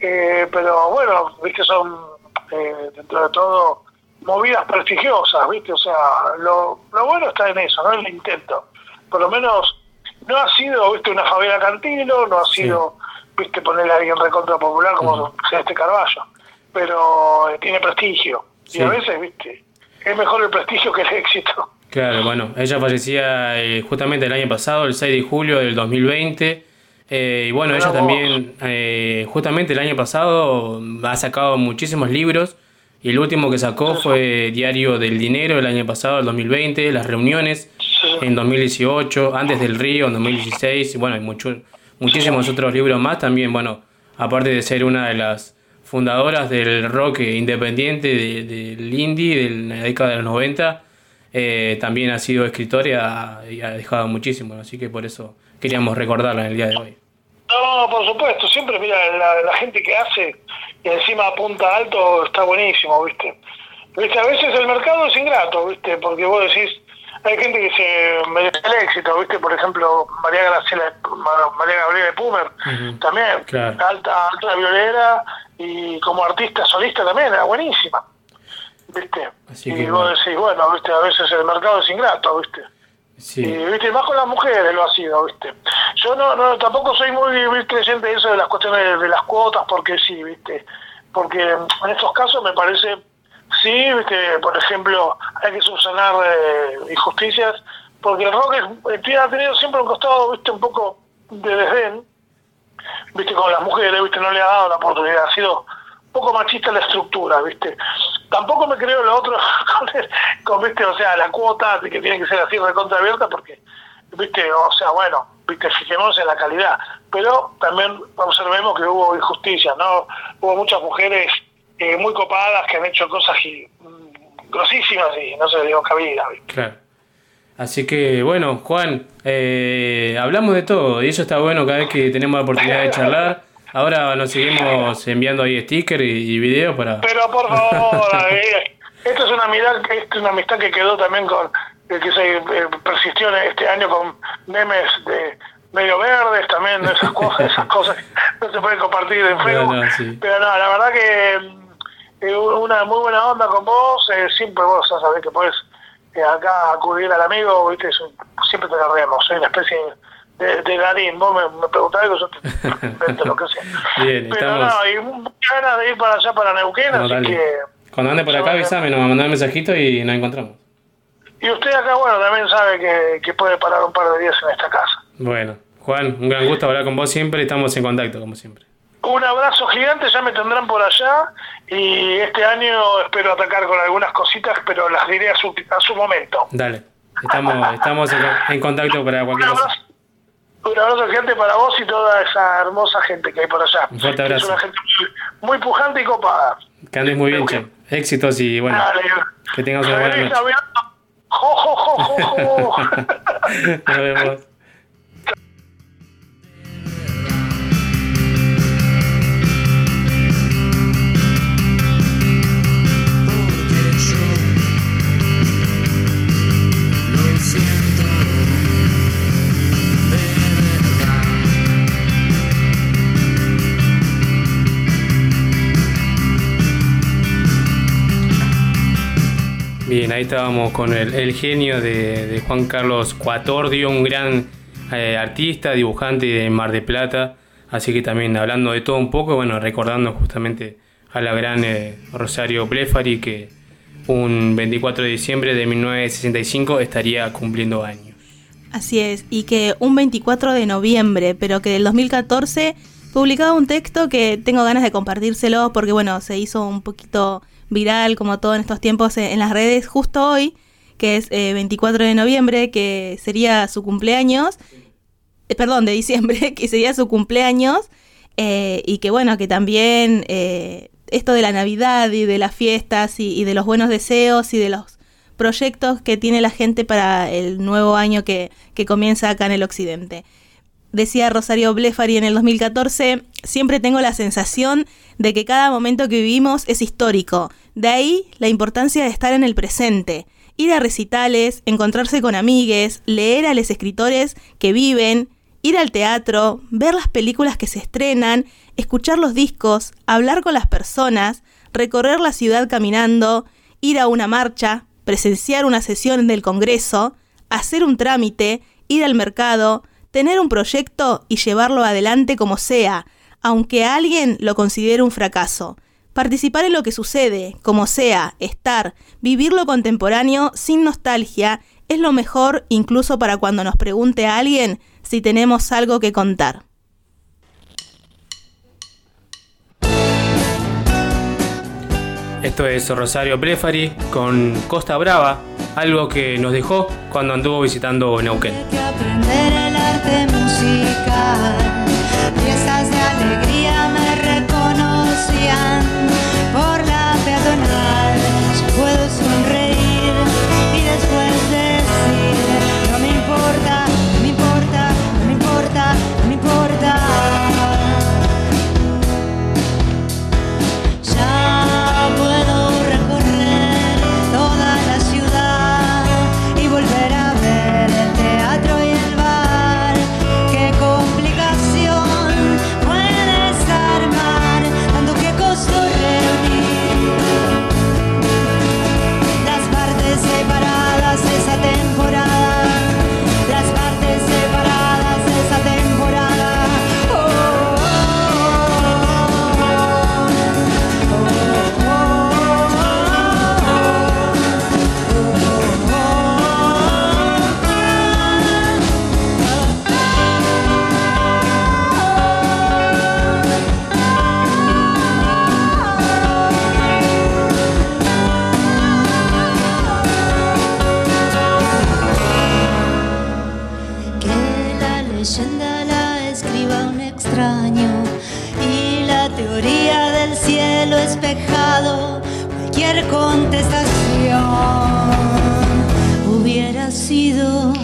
Eh, pero bueno, ¿viste? Son, eh, dentro de todo, movidas prestigiosas, ¿viste? O sea, lo, lo bueno está en eso, ¿no? En el intento. Por lo menos no ha sido, ¿viste? Una Fabiola Cantilo, no ha sido, ¿viste? Ponerle a alguien recontra popular como este Carballo. Pero tiene prestigio. Sí. Y a veces, ¿viste? Es mejor el prestigio que el éxito. Claro, bueno, ella fallecía eh, justamente el año pasado, el 6 de julio del 2020. eh, y bueno, ella también, eh, justamente el año pasado, ha sacado muchísimos libros. Y el último que sacó fue Diario del Dinero el año pasado, el 2020, Las Reuniones en 2018, Antes del Río en 2016. Y bueno, hay mucho, muchísimos otros libros más también. Bueno, aparte de ser una de las fundadoras del rock independiente, de- del indie de la década de los 90, eh, también ha sido escritora y ha, y ha dejado muchísimo. Así que por eso queríamos recordarla en el día de hoy. No, por supuesto, siempre, mira, la, la gente que hace y encima apunta alto está buenísimo, ¿viste? ¿Viste? A veces el mercado es ingrato, ¿viste? Porque vos decís, hay gente que se merece el éxito, ¿viste? Por ejemplo, María Graciela, Ma- María Gabriela de Pumer, también, Claro. alta, alta violera y como artista solista también, era buenísima, ¿viste? Así y vos bueno. decís, bueno, ¿viste? A veces el mercado es ingrato, ¿viste? Sí. Y, viste, más con las mujeres lo ha sido, viste. Yo no, no tampoco soy muy, muy creyente de eso de las cuestiones de, de las cuotas, porque sí, viste. Porque en estos casos me parece, sí, viste, por ejemplo, hay que subsanar eh, injusticias, porque el rock es- eh, ha tenido siempre un costado, viste, un poco de desdén, viste, con las mujeres, viste, no le ha dado la oportunidad, ha sido un poco machista la estructura, viste. Tampoco me creo lo otro con, el- con, viste, o sea, la cuota de que tiene que ser así recontra abierta porque, viste, o sea, bueno, viste, fijémonos en la calidad, pero también observemos que hubo injusticia, ¿no? Hubo muchas mujeres eh, muy copadas que han hecho cosas mm, grosísimas y no se les dio cabida. Claro. Así que bueno, Juan, eh, hablamos de todo y eso está bueno cada vez que tenemos la oportunidad de charlar. Ahora nos seguimos enviando ahí stickers y, y videos para... Pero por favor, eh, esto es una amistad, esto es una amistad que quedó también con, que se eh, persistió este año con memes de medio verdes, también esas cosas, esas cosas que no se pueden compartir en Facebook. No, no, sí. Pero no, la verdad que eh, una muy buena onda con vos, eh, siempre vos sabés que podés acá acudir al amigo, viste, Es un- siempre te agarremos, soy una especie de, de garín, vos me, me preguntás algo, yo te lo que sea. Bien, Pero estamos... no, y muchas ganas de ir para allá, para Neuquén, No, así dale. que... Cuando ande por acá avísame, nos mandar un mensajito y nos encontramos. Y usted acá, bueno, también sabe que, que puede parar un par de días en esta casa. Bueno, Juan, un gran gusto hablar con vos siempre, estamos en contacto como siempre. Un abrazo gigante, ya me tendrán por allá y este año espero atacar con algunas cositas, pero las diré a su, a su momento. Dale, estamos, estamos en, contacto para cualquier cosa. Un abrazo gigante para vos y toda esa hermosa gente que hay por allá. Un fuerte abrazo. Es una gente muy, muy pujante y copada. Que andes muy bien, che. Éxitos y bueno, Dale. que tengas una buena noche. Jo, jo, jo. Nos vemos. Bien, ahí estábamos con el, genio de, de Juan Carlos Cuatordio, un gran eh, artista, dibujante de Mar de Plata. Así que también hablando de todo un poco, bueno, recordando justamente a la gran eh, Rosario Blefari que un 24 de diciembre de 1965 estaría cumpliendo años. Así es, y que un 24 de noviembre, pero que del 2014 publicaba un texto que tengo ganas de compartírselo porque bueno, se hizo un poquito viral como todo en estos tiempos eh, en las redes justo hoy, que es eh, 24 de noviembre, que sería su cumpleaños, eh, perdón, de diciembre, que sería su cumpleaños, eh, y que bueno, que también esto de la Navidad y de las fiestas y, y de los buenos deseos y de los proyectos que tiene la gente para el nuevo año que, que comienza acá en el occidente. Decía Rosario Blefari en el 2014, siempre tengo la sensación de que cada momento que vivimos es histórico. De ahí la importancia de estar en el presente. Ir a recitales, encontrarse con amigues, leer a los escritores que viven, ir al teatro, ver las películas que se estrenan, escuchar los discos, hablar con las personas, recorrer la ciudad caminando, ir a una marcha, presenciar una sesión del Congreso, hacer un trámite, ir al mercado, tener un proyecto y llevarlo adelante como sea, aunque alguien lo considere un fracaso. Participar en lo que sucede, como sea, estar, vivir lo contemporáneo sin nostalgia, es lo mejor incluso para cuando nos pregunte a alguien si tenemos algo que contar. Esto es Rosario Blefari con Costa Brava, algo que nos dejó cuando anduvo visitando Neuquén. Arte musical. Fiestas de alegría me reconocían contestación hubiera sido.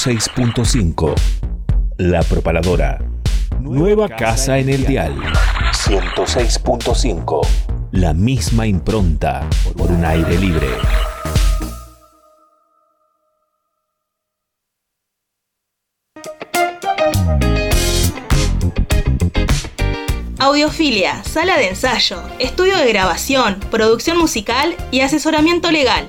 ...106.5... La Propaladora. Nueva casa en el dial. 106.5. La misma impronta por un aire libre. Audiofilia, sala de ensayo, estudio de grabación, producción musical y asesoramiento legal.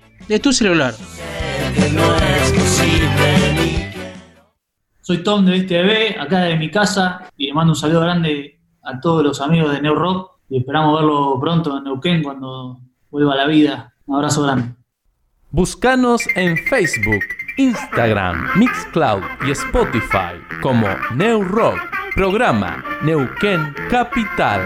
de tu celular. Soy Tom de TV, acá de mi casa, y le mando un saludo grande a todos los amigos de Neo Rock y esperamos verlo pronto en Neuquén cuando vuelva a la vida. Un abrazo grande. Búscanos en Facebook, Instagram, Mixcloud y Spotify como New Rock, programa Neuquén Capital.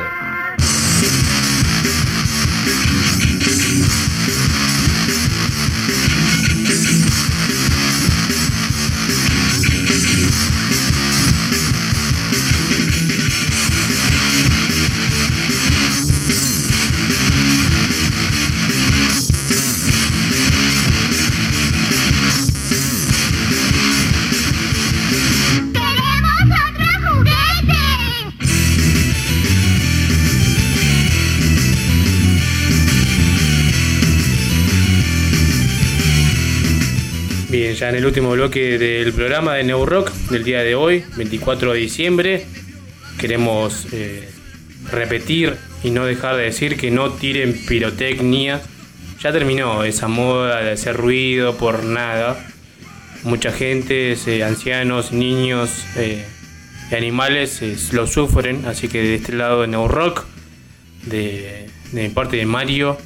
Ya en el último bloque del programa de New Rock del día de hoy, 24 de diciembre, queremos eh, repetir y no dejar de decir que no tiren pirotecnia. Ya terminó esa moda de hacer ruido por nada. Mucha gente, eh, ancianos, niños eh, y animales lo sufren, así que de este lado de New Rock, de, de parte de Mario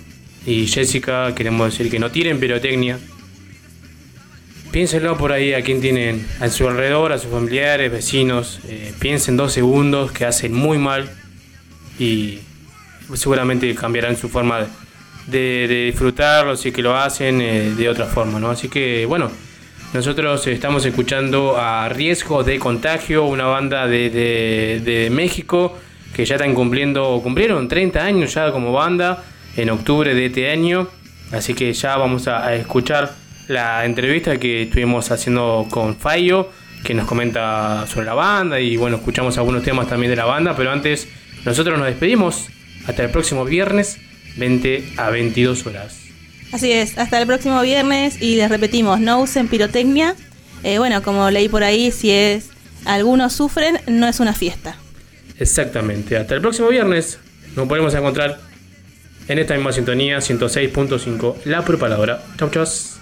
y Jessica, queremos decir que no tiren pirotecnia, Piénsenlo por ahí a quien tienen a su alrededor, a sus familiares, vecinos. eh, piensen dos segundos que hacen muy mal y seguramente cambiarán su forma de, disfrutarlo si que lo hacen eh, de otra forma, ¿no? Así que bueno, nosotros estamos escuchando a Riesgo de Contagio, una banda de, México que ya están cumpliendo, cumplieron 30 años ya como banda en octubre de este año. Así que ya vamos a escuchar la entrevista que estuvimos haciendo con Fallo, que nos comenta sobre la banda y bueno, escuchamos algunos temas también de la banda, pero antes nosotros nos despedimos. Hasta el próximo viernes, 20 a 22 horas. Así es, hasta el próximo viernes y les repetimos, no usen pirotecnia. Eh, bueno, como leí por ahí, si es algunos sufren, no es una fiesta. Exactamente. Hasta el próximo viernes. Nos podemos encontrar en esta misma sintonía 106.5 La Propaladora. Chau, chau.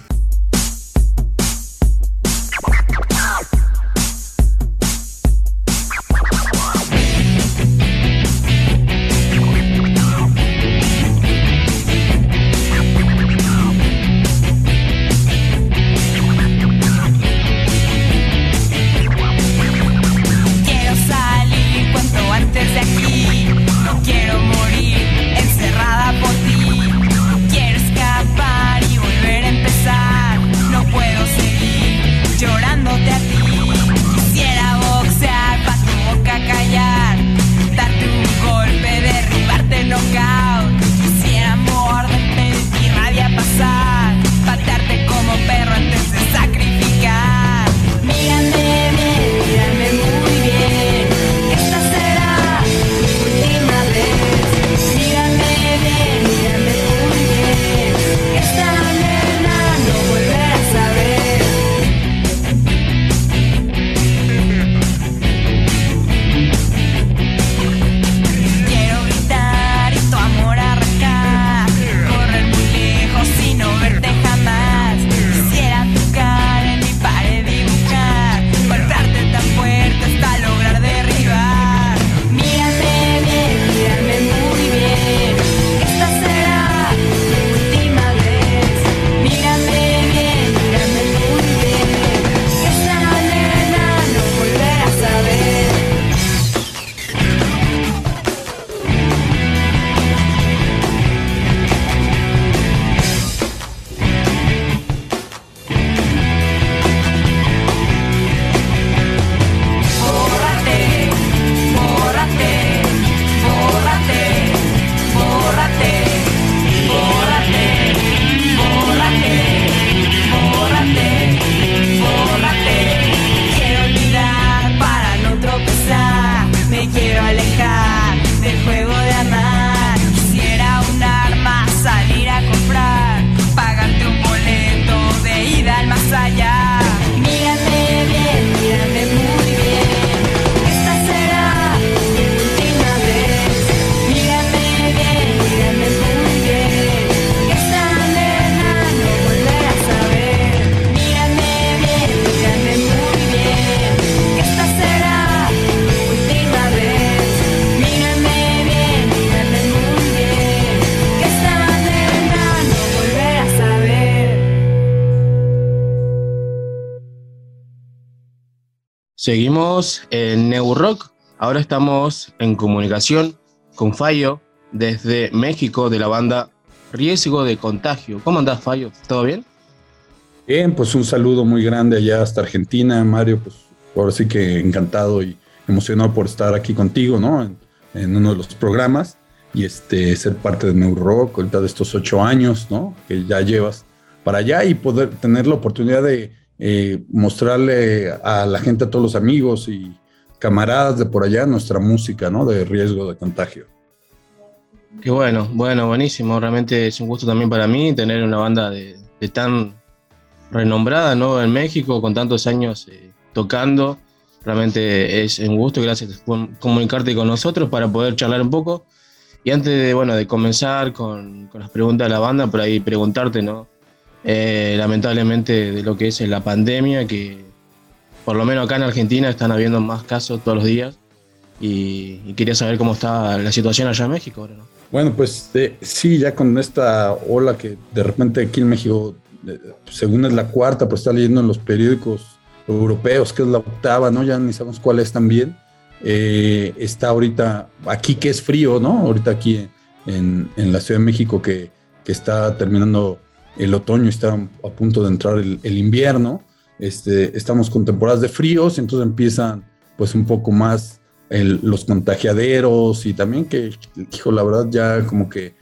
En Neurock. Ahora estamos en comunicación con Fallo desde México de la banda Riesgo de Contagio. ¿Cómo andás, Fallo? ¿Todo bien? Bien, pues un saludo muy grande allá hasta Argentina, Mario. Pues ahora sí que encantado y emocionado por estar aquí contigo, ¿no? En, en uno de los programas y este ser parte de Neurock ahorita de estos ocho años, ¿no? Que ya llevas para allá y poder tener la oportunidad de eh, mostrarle a la gente, a todos los amigos y camaradas de por allá nuestra música, ¿no? De riesgo de contagio. Qué bueno, bueno, buenísimo. Realmente es un gusto también para mí tener una banda de, tan renombrada, ¿no? En México, con tantos años eh, tocando. Realmente es un gusto, gracias por comunicarte con nosotros para poder charlar un poco. Y antes de, bueno, de comenzar con, con las preguntas de la banda, por ahí preguntarte, ¿no? Eh, lamentablemente de lo que es la pandemia, que por lo menos acá en Argentina están habiendo más casos todos los días. Y, y quería saber cómo está la situación allá en México ¿no? Bueno, pues eh, sí, ya con esta ola que de repente aquí en México, eh, según es la cuarta, pues está leyendo en los periódicos europeos que es la octava, ¿no? Ya ni sabemos cuál es también. Eh, está ahorita aquí que es frío, ¿no? Ahorita aquí en, en la Ciudad de México que, que, está terminando el otoño, está a punto de entrar el, el, invierno. Este, estamos con temporadas de fríos, entonces empiezan pues un poco más los contagiaderos y también que, hijo, la verdad ya como que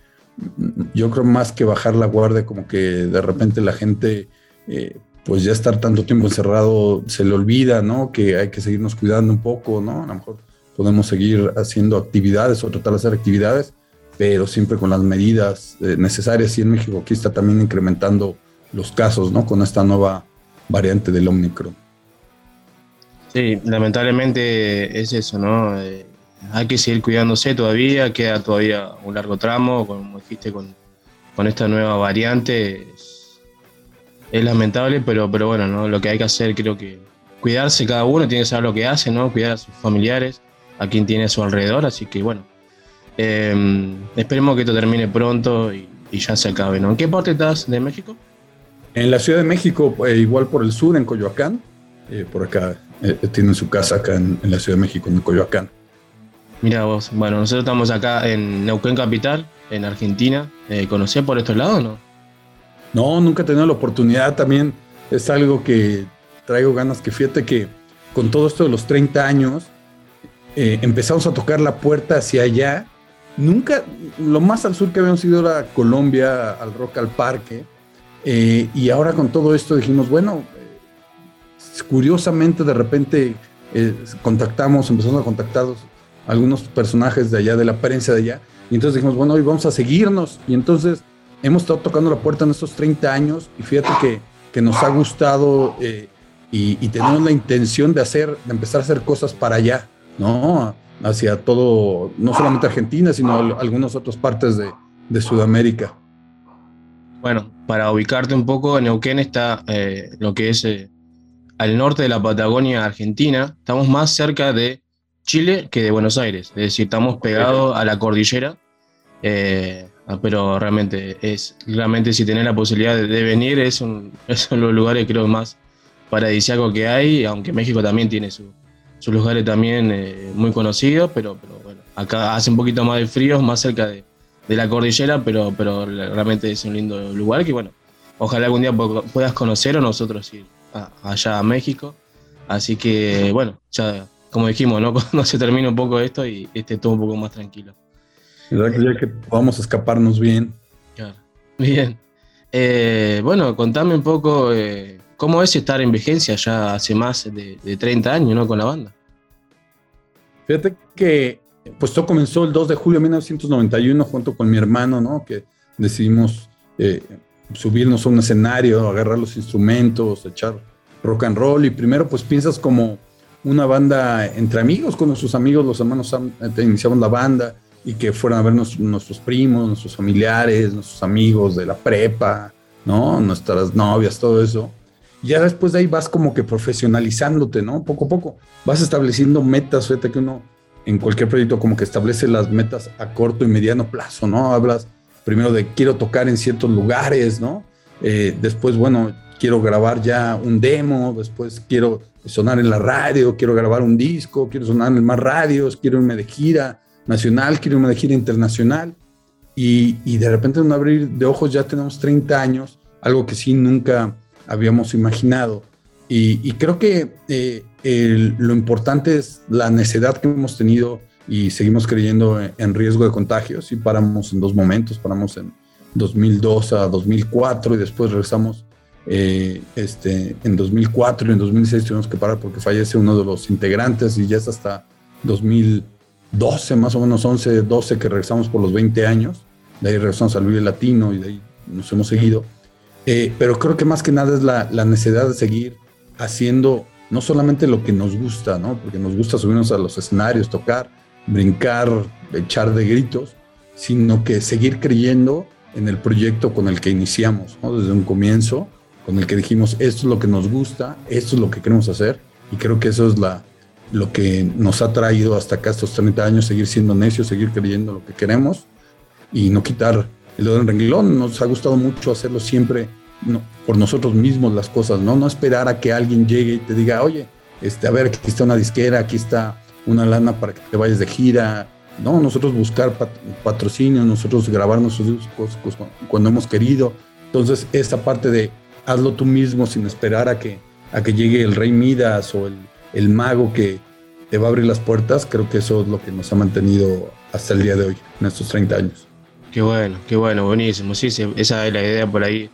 yo creo más que bajar la guardia, como que de repente la gente eh, pues ya estar tanto tiempo encerrado se le olvida, ¿no? Que hay que seguirnos cuidando un poco, ¿no? A lo mejor podemos seguir haciendo actividades o tratar de hacer actividades, pero siempre con las medidas eh, necesarias. Y en México aquí está también incrementando los casos, ¿no? Con esta nueva variante del Omicron. Sí, lamentablemente es eso, ¿no? Eh, hay que seguir cuidándose todavía, queda todavía un largo tramo, como dijiste, con, con esta nueva variante. Es, lamentable, pero, pero bueno, ¿no? Lo que hay que hacer, creo que cuidarse cada uno, tiene que saber lo que hace, ¿no? Cuidar a sus familiares, a quien tiene a su alrededor, así que bueno. Eh, esperemos que esto termine pronto y, y, ya se acabe, ¿no? ¿En qué parte estás de México? En la Ciudad de México, eh, igual por el sur, en Coyoacán, eh, por acá eh, tienen su casa acá en, en, la Ciudad de México, en Coyoacán. Mira vos, bueno, nosotros estamos acá en Neuquén Capital, en Argentina. ¿Conocés por estos lados o no? No, nunca he tenido la oportunidad. También es algo que traigo ganas que fíjate que con todo esto de los 30 años eh, empezamos a tocar la puerta hacia allá. Nunca, lo más al sur que habíamos ido era Colombia, al Rock al Parque. Eh, y ahora con todo esto dijimos, bueno, curiosamente de repente eh, contactamos, empezamos a contactar algunos personajes de allá, de la prensa de allá, y entonces dijimos, bueno, hoy vamos a seguirnos, y entonces hemos estado tocando la puerta en estos 30 años, y fíjate que, que nos ha gustado eh, y, tenemos la intención de hacer, de empezar a hacer cosas para allá, ¿no? Hacia todo, no solamente Argentina, sino algunas otras partes de, de Sudamérica. Bueno, para ubicarte un poco, Neuquén está eh, lo que es eh, al norte de la Patagonia Argentina, estamos más cerca de Chile que de Buenos Aires, es decir, estamos pegados a la cordillera, eh, pero realmente es, realmente si tenés la posibilidad de, de venir, es, un, es uno de los lugares creo más paradisíacos que hay, aunque México también tiene sus su lugares también eh, muy conocidos, pero, pero bueno, acá hace un poquito más de frío, más cerca de, de la cordillera, pero, pero realmente es un lindo lugar que bueno, ojalá algún día puedas conocer o nosotros ir a, allá a México. Así que bueno, ya como dijimos, ¿no? cuando se termine un poco esto y esté todo un poco más tranquilo. ¿Verdad que ya que podamos escaparnos bien? Claro. Bien. Eh, bueno, contame un poco eh, cómo es estar en vigencia ya hace más de, de 30 años, ¿no? Con la banda. Fíjate que pues todo comenzó el 2 de julio de 1991 junto con mi hermano, ¿no? Que decidimos eh, subirnos a un escenario, agarrar los instrumentos, echar rock and roll y primero pues piensas como una banda entre amigos, con nuestros amigos, los hermanos te iniciamos la banda y que fueran a ver nuestros, nuestros primos, nuestros familiares, nuestros amigos de la prepa, ¿no? Nuestras novias, todo eso. Ya después de ahí vas como que profesionalizándote, ¿no? Poco a poco. Vas estableciendo metas, fíjate que uno en cualquier proyecto como que establece las metas a corto y mediano plazo, ¿no? Hablas primero de quiero tocar en ciertos lugares, ¿no? Eh, después, bueno, quiero grabar ya un demo, después quiero sonar en la radio, quiero grabar un disco, quiero sonar en más radios, quiero irme de gira nacional, quiero irme de gira internacional. Y, de repente en un abrir de ojos ya tenemos 30 años, algo que sí nunca habíamos imaginado. Y, y creo que eh, lo importante es la necedad que hemos tenido y seguimos creyendo en, riesgo de contagio. Sí paramos en dos momentos, paramos en 2002 a 2004 y después regresamos eh, este, en 2004 y en 2006 tuvimos que parar porque fallece uno de los integrantes y ya es hasta 2012, más o menos 11, 12 que regresamos por los 20 años. De ahí regresamos al Vive Latino y de ahí nos hemos seguido. Eh, pero creo que más que nada es la necesidad de seguir haciendo no solamente lo que nos gusta, ¿no? Porque nos gusta subirnos a los escenarios, tocar, brincar, echar de gritos, sino que seguir creyendo en el proyecto con el que iniciamos. Desde un comienzo, con el que dijimos, esto es lo que nos gusta, esto es lo que queremos hacer, y creo que eso es lo que nos ha traído hasta acá estos 30 años, seguir siendo necios, seguir creyendo lo que queremos y no quitar el dedo en renglón. Nos ha gustado mucho hacerlo siempre por nosotros mismos las cosas, ¿no? No esperar a que alguien llegue y te diga, oye, este, a ver, aquí está una disquera, aquí está una lana para que te vayas de gira. No, nosotros buscar pat- patrocinio, nosotros grabar nuestros discos pues, cu- cuando hemos querido. Entonces, esta parte de hazlo tú mismo sin esperar a que, a que llegue el rey Midas o el, el mago que te va a abrir las puertas, creo que eso es lo que nos ha mantenido hasta el día de hoy, en estos 30 años. Qué bueno, qué bueno, buenísimo. Sí, esa es la idea por ahí.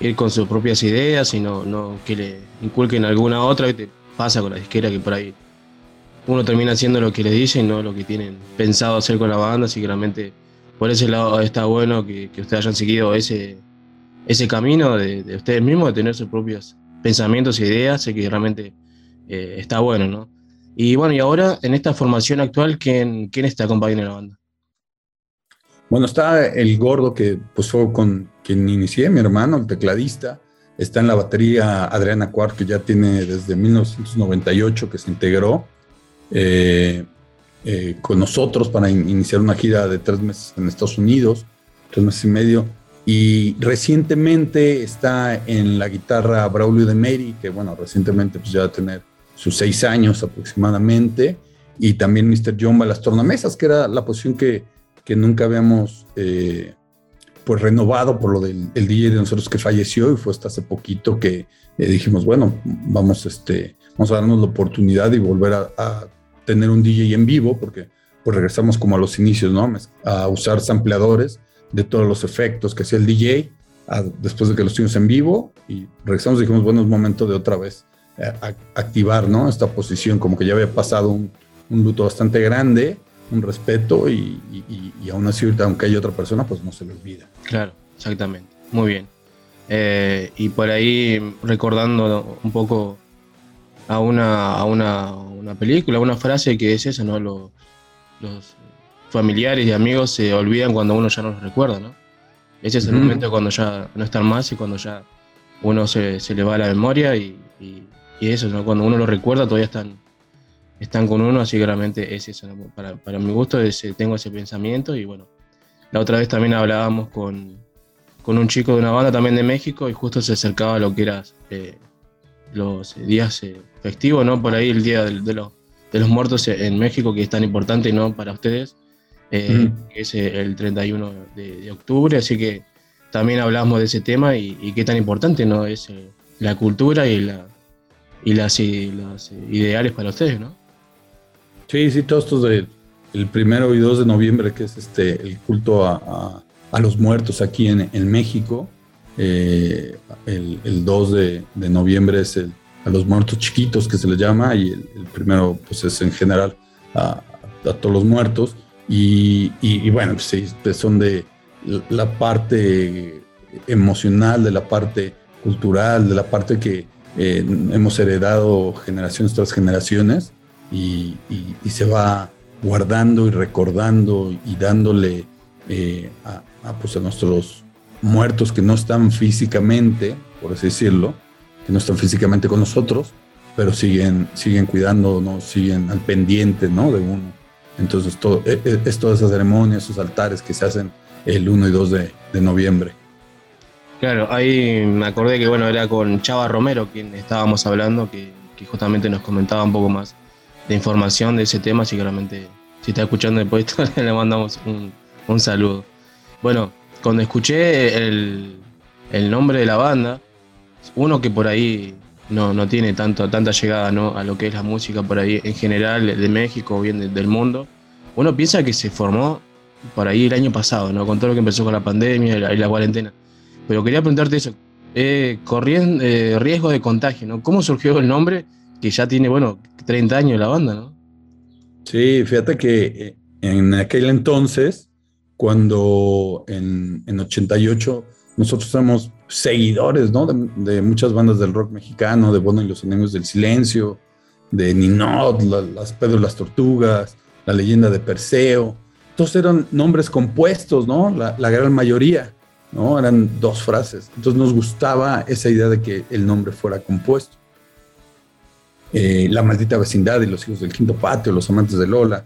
Ir con sus propias ideas y no, que le inculquen alguna otra. ¿viste? Pasa con la disquera que por ahí uno termina haciendo lo que le dicen, no lo que tienen pensado hacer con la banda. Así que realmente por ese lado está bueno que, que ustedes hayan seguido ese, ese camino de, de ustedes mismos, de tener sus propios pensamientos e ideas. Sé que realmente eh, está bueno, ¿no? Y bueno, y ahora en esta formación actual, ¿quién, quién está acompañando la banda? Bueno, está el gordo que pues fue con quien inicié, mi hermano, el tecladista. Está en la batería Adriana Cuart, que ya tiene desde 1998 que se integró eh, eh, con nosotros para in- iniciar una gira de tres meses en Estados Unidos, tres meses y medio. Y recientemente está en la guitarra Braulio de Mary, que bueno, recientemente pues ya va a tener sus seis años aproximadamente. Y también Mr. John a las tornamesas, que era la posición que, que nunca habíamos eh, pues renovado por lo del el DJ de nosotros que falleció y fue hasta hace poquito que eh, dijimos, bueno, vamos, este, vamos a darnos la oportunidad y volver a, tener un DJ en vivo, porque pues regresamos como a los inicios, ¿no? A usar sampleadores de todos los efectos que hacía el DJ después de que los tuvimos en vivo y regresamos y dijimos, bueno, es momento de otra vez eh, activar, ¿no? Esta posición, como que ya había pasado un, un luto bastante grande, un respeto y, y- y- aún así, aunque hay otra persona, pues no se le olvida. Claro, exactamente. Muy bien. Eh, y por ahí recordando un poco a una, a una, una película, una frase que es esa, ¿no? Los, los familiares y amigos se olvidan cuando uno ya no los recuerda, ¿no? Ese es el momento cuando ya no están más y cuando ya uno se, se le va la memoria y, y- y eso, ¿no? Cuando uno lo recuerda todavía están, están con uno, así que realmente es eso, para, para mi gusto ese- tengo ese pensamiento y bueno, la otra vez también hablábamos con, con un chico de una banda también de México y justo se acercaba a lo que era eh, los días eh, festivos, ¿no? Por ahí el día de, los, de los muertos en México, que es tan importante, ¿no? Para ustedes, eh, que es eh, el 31 de, de octubre, así que también hablamos de ese tema y, y qué tan importante, ¿no? Es eh, la cultura y, la, y las, y eh, ideales para ustedes, ¿no? Sí, sí, todo esto de el primero y 2 de noviembre, que es este el culto a, a- los muertos aquí en, en México. Eh, el, el 2 de, noviembre es el, a los muertos chiquitos que se les llama, y el, primero pues es en general a, a todos los muertos. Y, y- y bueno, pues, sí, pues, son de la parte emocional, de la parte cultural, de la parte que eh, hemos heredado generaciones tras generaciones y, se va guardando y recordando y dándole eh, pues, a nuestros muertos que no están físicamente, por así decirlo, que no están físicamente con nosotros, pero siguen, siguen cuidándonos, siguen al pendiente ¿no? de uno. Entonces, todo, es, es toda esa ceremonia, esos altares que se hacen el 1 y 2 de, noviembre. Claro, ahí me acordé que bueno, era con Chava Romero quien estábamos hablando, que justamente nos comentaba un poco más de información de ese tema, así que realmente si está escuchando después le mandamos un, un saludo. Bueno, cuando escuché el, el nombre de la banda, uno que por ahí no, no tiene tanto, tanta llegada ¿no? a lo que es la música por ahí en general de México o bien de- del mundo, uno piensa que se formó por ahí el año pasado, ¿no? con todo lo que empezó con la pandemia y la, la cuarentena. Pero quería preguntarte eso, eh, corriendo, eh, riesgo de contagio, ¿no? ¿Cómo surgió el nombre que ya tiene, bueno, 30 años la banda, ¿no? Sí, fíjate que eh, en aquel entonces, cuando en, en 88 nosotros somos seguidores, ¿no? De, muchas bandas del rock mexicano, de Bono y los Enemigos del Silencio, de Ninot, la- las Pedro las Tortugas, la leyenda de Perseo. Todos eran nombres compuestos, ¿no? La, la gran mayoría, ¿no? Eran dos frases. Entonces nos gustaba esa idea de que el nombre fuera compuesto. Eh, la maldita vecindad y los hijos del quinto patio, los amantes de Lola.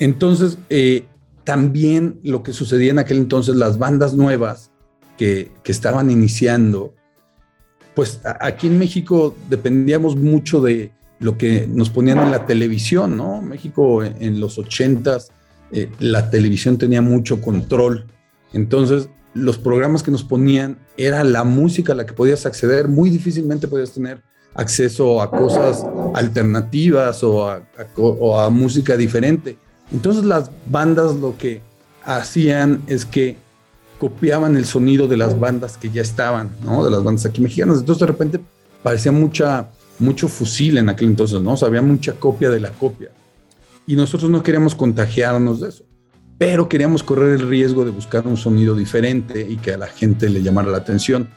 Entonces, eh, también lo que sucedía en aquel entonces, las bandas nuevas que, que estaban iniciando, pues aquí en México dependíamos mucho de lo que nos ponían en la televisión, ¿no? México en, en los ochentas, eh, la televisión tenía mucho control. Entonces, los programas que nos ponían era la música a la que podías acceder, muy difícilmente podías tener acceso a cosas alternativas o a, música diferente. Entonces las bandas lo que hacían es que copiaban el sonido de las bandas que ya estaban, ¿no? De las bandas aquí mexicanas. Entonces de repente parecía mucha, mucho fusil en aquel entonces, ¿no? O había mucha copia de la copia. Y nosotros no queríamos contagiarnos de eso, pero queríamos correr el riesgo de buscar un sonido diferente y que a la gente le llamara la atención.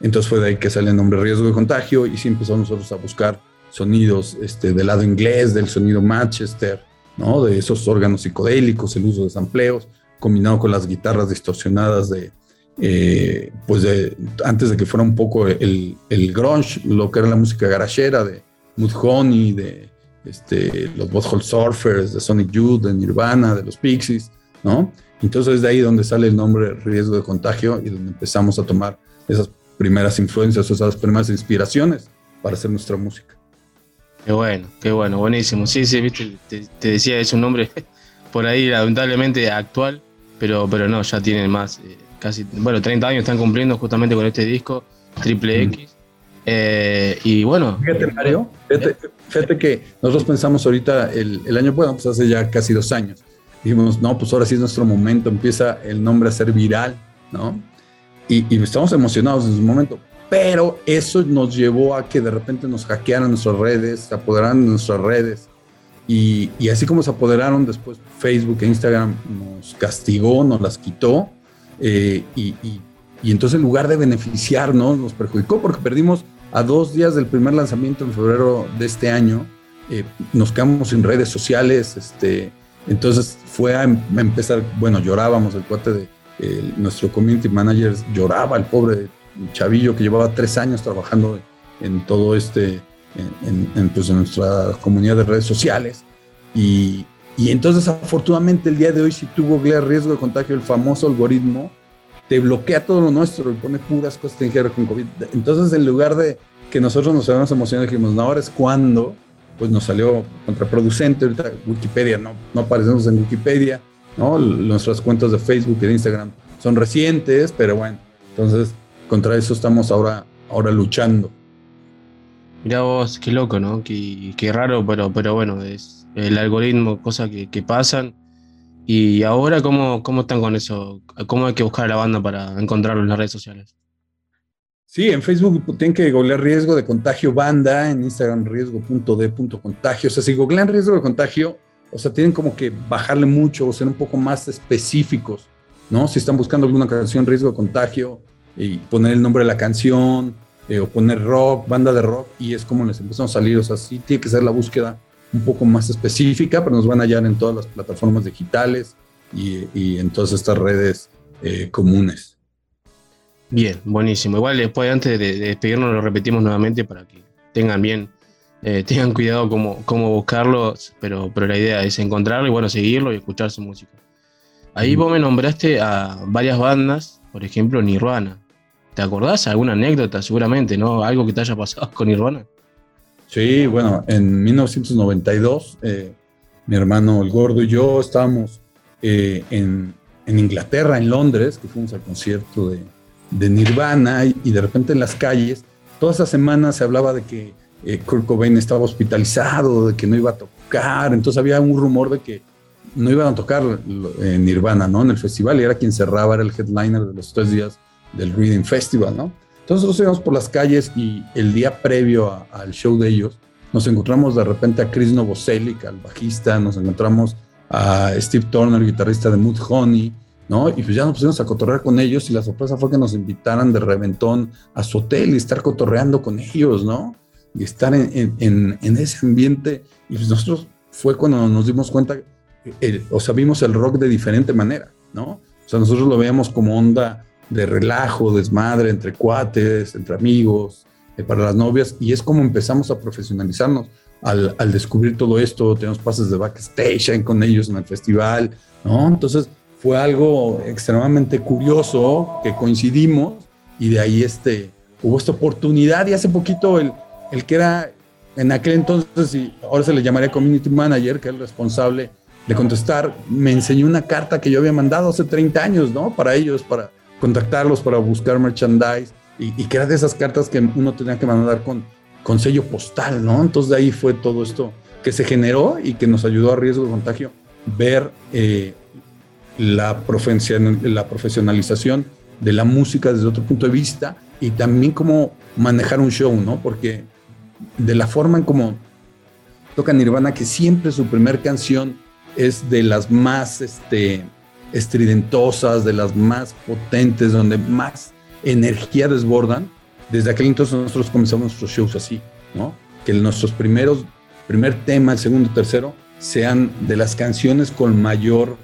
Entonces fue de ahí que sale el nombre riesgo de contagio y sí empezamos nosotros a buscar sonidos este, del lado inglés, del sonido Manchester, ¿no? De esos órganos psicodélicos, el uso de sampleos, combinado con las guitarras distorsionadas de, eh, pues de, antes de que fuera un poco el, el grunge, lo que era la música garachera de Mudhoney, de este, los Butthole Surfers, de Sonic Youth, de Nirvana, de los Pixies, ¿no? Entonces es de ahí donde sale el nombre riesgo de contagio y donde empezamos a tomar esas primeras influencias, esas primeras inspiraciones para hacer nuestra música. Qué bueno, qué bueno, buenísimo. Sí, sí, viste, te, te decía, es un nombre por ahí lamentablemente actual, pero, pero no, ya tienen más, eh, casi, bueno, 30 años están cumpliendo justamente con este disco, Triple X. Eh, y bueno, Fíjate, Mario, fíjate, fíjate que nosotros pensamos ahorita el, el año, bueno, pues hace ya casi dos años. Dijimos, no, pues ahora sí es nuestro momento, empieza el nombre a ser viral, ¿no? Y, y estamos emocionados en ese momento. Pero eso nos llevó a que de repente nos hackearan nuestras redes, se apoderaran de nuestras redes. Y, y así como se apoderaron después Facebook e Instagram, nos castigó, nos las quitó. eh, y, y- y entonces en lugar de beneficiarnos, nos perjudicó porque perdimos a dos días del primer lanzamiento en febrero de este año. eh, nos quedamos sin redes sociales. Este, entonces fue a, em- a empezar, bueno, llorábamos, el cuate de nuestro community manager lloraba, el pobre chavillo que llevaba tres años trabajando en todo este, en, en- pues, en nuestra comunidad de redes sociales. Y, y entonces, afortunadamente, el día de hoy, si tú googleas riesgo de contagio, el famoso algoritmo te bloquea todo lo nuestro y pone puras cosas ver con COVID. Entonces, en lugar de que nosotros nos habíamos emocionado dijimos, no, ahora es cuando, pues nos salió contraproducente. Ahorita Wikipedia, no, no aparecemos en Wikipedia, Nuestras cuentas de Facebook y de Instagram son recientes, pero bueno, entonces contra eso estamos ahora, ahora luchando. Mirá vos, qué loco, ¿no? Qué, qué raro, pero, pero bueno, es el algoritmo, cosas que, que pasan. Y ahora, ¿cómo, ¿cómo están con eso? ¿Cómo hay que buscar a la banda para encontrarlo en las redes sociales? Sí, en Facebook tienen que googlear riesgo de contagio banda, en Instagram riesgo.d.contagio. O sea, si googlean riesgo de contagio, o sea, tienen como que bajarle mucho o ser un poco más específicos, ¿no? Si están buscando alguna canción riesgo de contagio y poner el nombre de la canción eh, o poner rock, banda de rock, y es como les empezamos a salir. O sea, sí tiene que ser la búsqueda un poco más específica, pero nos van a hallar en todas las plataformas digitales y, en todas estas redes eh, comunes. Bien, buenísimo. Igual después, antes de despedirnos, lo repetimos nuevamente para que tengan bien, eh, tengan cuidado cómo, cómo buscarlo, pero, pero la idea es encontrarlo y bueno, seguirlo y escuchar su música. Ahí vos me nombraste a varias bandas, por ejemplo, Nirvana. ¿Te acordás alguna anécdota seguramente, no? Algo que te haya pasado con Nirvana. Sí, bueno, en 1992, eh, mi hermano el gordo y yo estábamos eh, en, en Inglaterra, en Londres, que fuimos al concierto de, de Nirvana y, y de repente en las calles, toda esa semana se hablaba de que eh, Kurt Cobain estaba hospitalizado, de que no iba a tocar, entonces había un rumor de que no iban a tocar en Nirvana, ¿no? En el festival y era quien cerraba, era el headliner de los tres días del Reading Festival, ¿no? Entonces nosotros íbamos por las calles y el día previo al show de ellos nos encontramos de repente a Chris Novoselic, al bajista, nos encontramos a Steve Turner, guitarrista de Mood Honey, ¿no? Y pues ya nos pusimos a cotorrear con ellos y la sorpresa fue que nos invitaran de reventón a su hotel y estar cotorreando con ellos, ¿no? Y estar en, ese ambiente. Y pues nosotros fue cuando nos dimos cuenta, o sea, vimos el rock de diferente manera, ¿no? O sea, nosotros lo veíamos como onda de relajo, desmadre, entre cuates, entre amigos, eh, para las novias, y es como empezamos a profesionalizarnos al, descubrir todo esto, tenemos pases de backstage con ellos en el festival, ¿no? Entonces fue algo extremadamente curioso que coincidimos y de ahí este, hubo esta oportunidad y hace poquito el, el que era en aquel entonces, y ahora se le llamaría community manager, que es el responsable de contestar, me enseñó una carta que yo había mandado hace 30 años, ¿no? Para ellos, para contactarlos, para buscar merchandise, y, y que era de esas cartas que uno tenía que mandar con, con sello postal, ¿no? Entonces de ahí fue todo esto que se generó y que nos ayudó a riesgo de contagio ver eh, la, la profesionalización de la música desde otro punto de vista y también cómo manejar un show, ¿no? Porque de la forma en cómo toca Nirvana, que siempre su primer canción es de las más este, estridentosas, de las más potentes, donde más energía desbordan. Desde aquel entonces nosotros comenzamos nuestros shows así, ¿no? Que nuestros primeros, primer tema, el segundo, tercero, sean de las canciones con mayor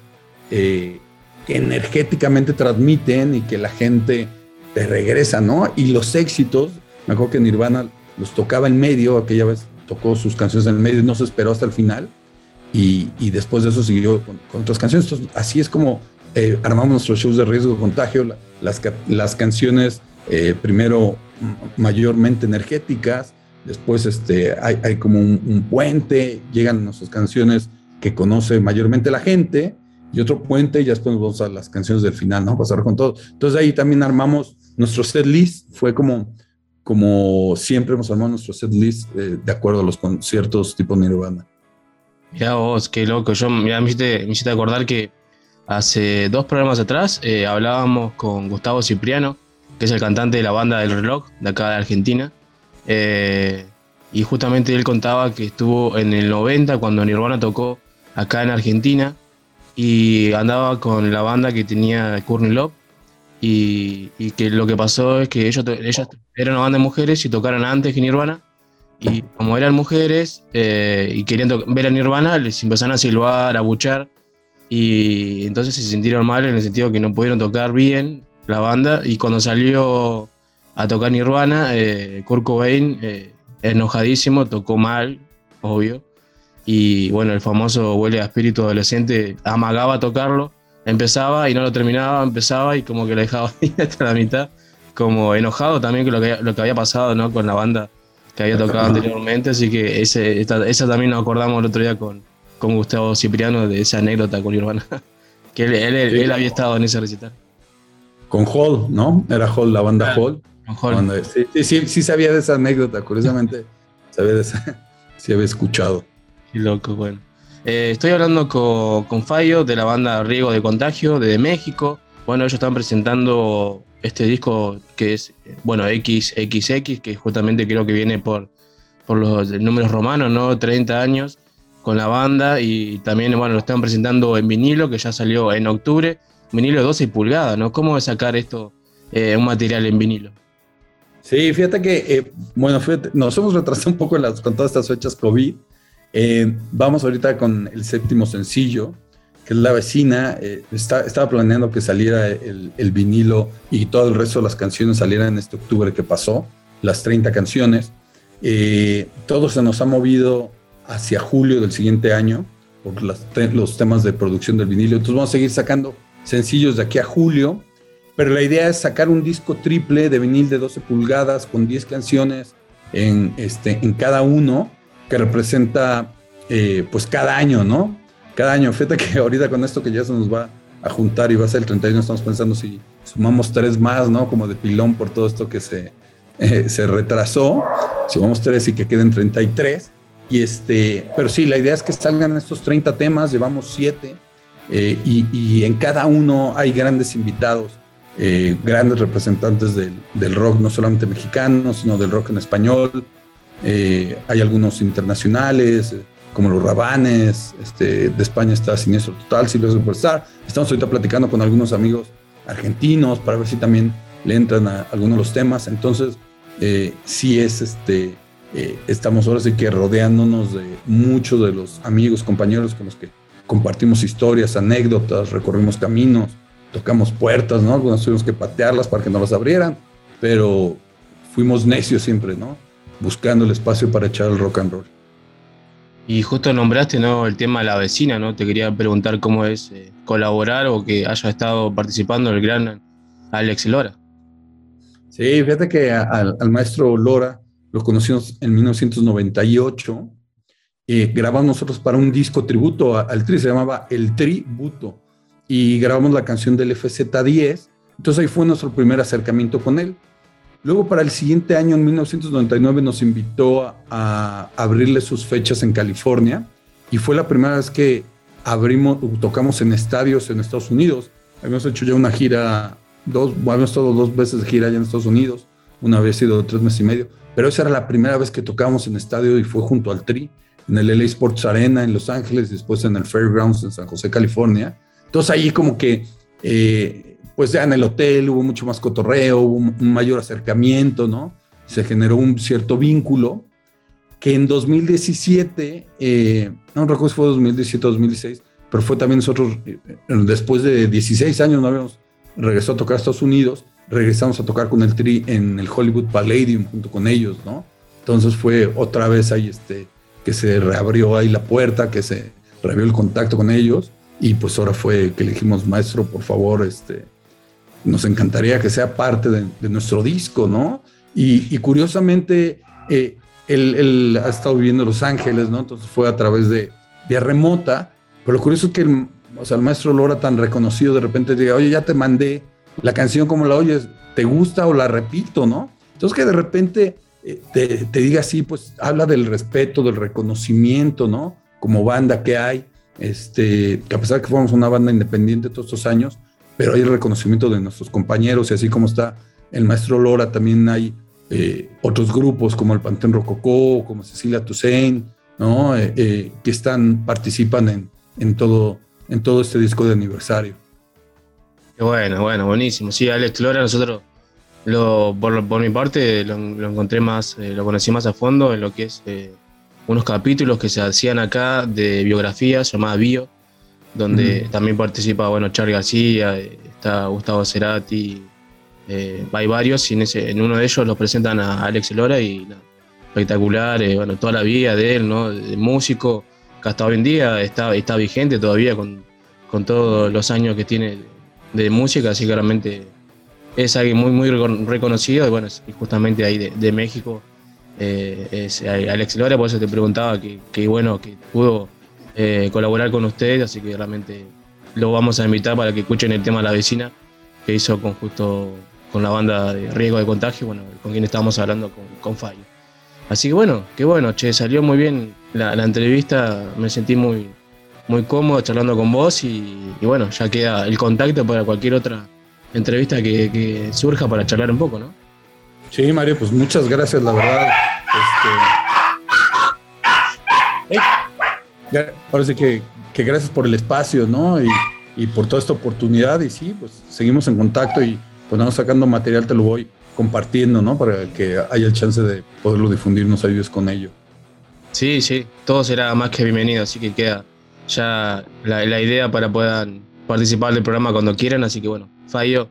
eh, que energéticamente transmiten y que la gente te regresa, ¿no? Y los éxitos, me acuerdo que Nirvana los tocaba en medio, aquella vez tocó sus canciones en medio y no se esperó hasta el final. Y, y después de eso siguió con, con otras canciones. Así es como eh, armamos nuestros shows de riesgo de contagio, la- las, las canciones eh, primero mayormente energéticas, después este, hay, hay como un, puente, llegan nuestras canciones que conoce mayormente la gente, y otro puente, y ya después vamos a las canciones del final, ¿no? Pasar con todo. Entonces ahí también armamos nuestro set list, fue como, como siempre hemos armado nuestro set list eh, de acuerdo a los conciertos tipo Nirvana. Mirá vos, qué loco. Yo me, hiciste, me acordar que hace dos programas atrás eh, hablábamos con Gustavo Cipriano, que es el cantante de la banda del reloj de acá de Argentina. Eh, y justamente él contaba que estuvo en el 90 cuando Nirvana tocó acá en Argentina y andaba con la banda que tenía Courtney Love. Y, y que lo que pasó es que ellos, ellas eran una banda de mujeres y tocaron antes que Nirvana. Y como eran mujeres eh, y querían ver a Nirvana, les empezaron a silbar, a buchar. Y entonces se sintieron mal en el sentido que no pudieron tocar bien la banda. Y cuando salió a tocar Nirvana, eh, Kurt Cobain, eh, enojadísimo, tocó mal, obvio. Y bueno, el famoso huele a espíritu adolescente amagaba tocarlo, empezaba y no lo terminaba, empezaba y como que lo dejaba ahí hasta la mitad, como enojado también con lo que, lo que había pasado ¿no? con la banda que había tocado anteriormente, así que ese, esta- esa también nos acordamos el otro día con, con Gustavo Cipriano de esa anécdota con Nirvana, que él, él- él- él había estado en ese recital. Con Hall, ¿no? Era Hall, la banda Hall. Hall. Banda- sí, sí, sí, sí sabía de esa anécdota, curiosamente sabía de esa, sí había escuchado. Qué loco, bueno. Eh, estoy hablando con, con Fallo de la banda Riego de Contagio de México. Bueno, ellos están presentando este disco que es, bueno, XXX, que justamente creo que viene por, por los números romanos, ¿no? 30 años con la banda y también, bueno, lo están presentando en vinilo, que ya salió en octubre. Vinilo de 12 pulgadas, ¿no? ¿Cómo sacar esto, eh, un material en vinilo? Sí, fíjate que, eh, bueno, nos hemos retrasado un poco con todas estas fechas COVID. Eh, vamos ahorita con el séptimo sencillo, que es La Vecina. Eh, está- estaba planeando que saliera el, vinilo y todo el resto de las canciones salieran en este octubre que pasó, las 30 canciones. Eh, todo se nos ha movido hacia julio del siguiente año por los temas de producción del vinilo. Entonces vamos a seguir sacando sencillos de aquí a julio. Pero la idea es sacar un disco triple de vinil de 12 pulgadas con 10 canciones en, este, en cada uno que representa eh, pues cada año, ¿no? Cada año. Fíjate que ahorita con esto que ya se nos va a juntar y va a ser el 31, estamos pensando si sumamos tres más, ¿no? Como de pilón por todo esto que se, eh, se retrasó. Sumamos tres y que queden 33. Y este, pero sí, la idea es que salgan estos 30 temas, llevamos siete, eh, y, y en cada uno hay grandes invitados. grandes representantes del, del rock, no solamente mexicano, sino del rock en español. Eh, hay algunos internacionales, eh, como los Rabanes, este, de España está Siniestro Total, Silvio Superstar. Estamos ahorita platicando con algunos amigos argentinos para ver si también le entran a algunos de los temas. Entonces, eh, sí es este, eh, estamos ahora sí que rodeándonos de muchos de los amigos, compañeros con los que compartimos historias, anécdotas, recorrimos caminos, tocamos puertas, ¿no? Algunas tuvimos que patearlas para que no las abrieran, pero fuimos necios siempre, ¿no? Buscando el espacio para echar el rock and roll. Y justo nombraste ¿no? el tema de la vecina, ¿no? Te quería preguntar cómo es eh, colaborar o que haya estado participando el gran Alex Lora. Sí, fíjate que a- al, al maestro Lora lo conocimos en 1998. Eh, grabamos nosotros para un disco tributo a- al Tri, se llamaba El Tributo. Y grabamos la canción del FZ10. Entonces ahí fue nuestro primer acercamiento con él. Luego para el siguiente año, en 1999, nos invitó a, abrirle sus fechas en California. Y fue la primera vez que abrimos, tocamos en estadios en Estados Unidos. Habíamos hecho ya una gira, dos, habíamos estado dos veces de gira allá en Estados Unidos, una vez ido tres meses y medio, pero esa era la primera vez que tocábamos en estadio y fue junto al Tri, en el LA Sports Arena en Los Ángeles, después en el Fairgrounds en San José, California. Entonces ahí como que, eh, pues ya en el hotel hubo mucho más cotorreo, hubo un, mayor acercamiento, ¿no? Se generó un cierto vínculo que en 2017, eh, no recuerdo si fue 2017 o 2016, pero fue también nosotros, eh, después de 16 años no habíamos regresado a tocar a Estados Unidos, regresamos a tocar con el Tri en el Hollywood Palladium junto con ellos, ¿no? Entonces fue otra vez ahí este, que se reabrió ahí la puerta, que se reabrió el contacto con ellos y pues ahora fue que le dijimos, maestro, por favor, este, nos encantaría que sea parte de, nuestro disco, ¿no? Y, curiosamente, eh, él, ha estado viviendo en Los Ángeles, ¿no? Entonces fue a través de vía remota, pero lo curioso es que el, o sea, el maestro Lora tan reconocido de repente diga, oye, ya te mandé la canción como la oyes, ¿te gusta o la repito, no? Entonces que de repente eh, te, te diga así, pues habla del respeto, del reconocimiento, ¿no? Como banda que hay, este, que a pesar de que fuimos una banda independiente todos estos años, pero hay el reconocimiento de nuestros compañeros y así como está el maestro Lora, también hay eh, otros grupos como el Pantén Rococó, como Cecilia Toussaint. Eh, eh, que están, participan en, en, todo, en todo este disco de aniversario. Bueno, bueno, buenísimo. Sí, Alex Lora, nosotros, lo, por, mi parte, lo, encontré más, lo conocí más a fondo en lo que es unos capítulos que se hacían acá de biografías, llamada Bio, donde Mm. también participa, bueno, Charlie García, eh, está Gustavo Cerati, eh, hay varios, y en, ese, en uno de ellos los presentan a Alex Lora y espectacular, eh, bueno, toda la vida de él, ¿no? De músico, que hasta hoy en día está, está vigente todavía con, con todos los años que tiene de música, así que realmente es alguien muy, muy recon- reconocido y bueno, justamente ahí de, de México. eh, es Alex Lora, por eso te preguntaba que, que bueno, que pudo eh, colaborar con ustedes, así que realmente lo vamos a invitar para que escuchen el tema de la vecina que hizo con justo con la banda de riesgo de contagio, bueno, con quien estábamos hablando con, con Fallo. Así que bueno, qué bueno, che, salió muy bien la, la entrevista, me sentí muy, muy cómodo charlando con vos y, y bueno, ya queda el contacto para cualquier otra entrevista que, que surja para charlar un poco, ¿no? Sí, Mario, pues muchas gracias, la verdad. Este, ¡Ey! Ahora sí que, que gracias por el espacio, ¿no? Y, y por toda esta oportunidad. Y sí, pues seguimos en contacto y pues vamos sacando material, te lo voy compartiendo, ¿no? Para que haya el chance de poderlo difundir, nos ayudes con ello. Sí, sí, todo será más que bienvenido, así que queda ya la, la idea para puedan participar del programa cuando quieran, así que bueno, Fallo,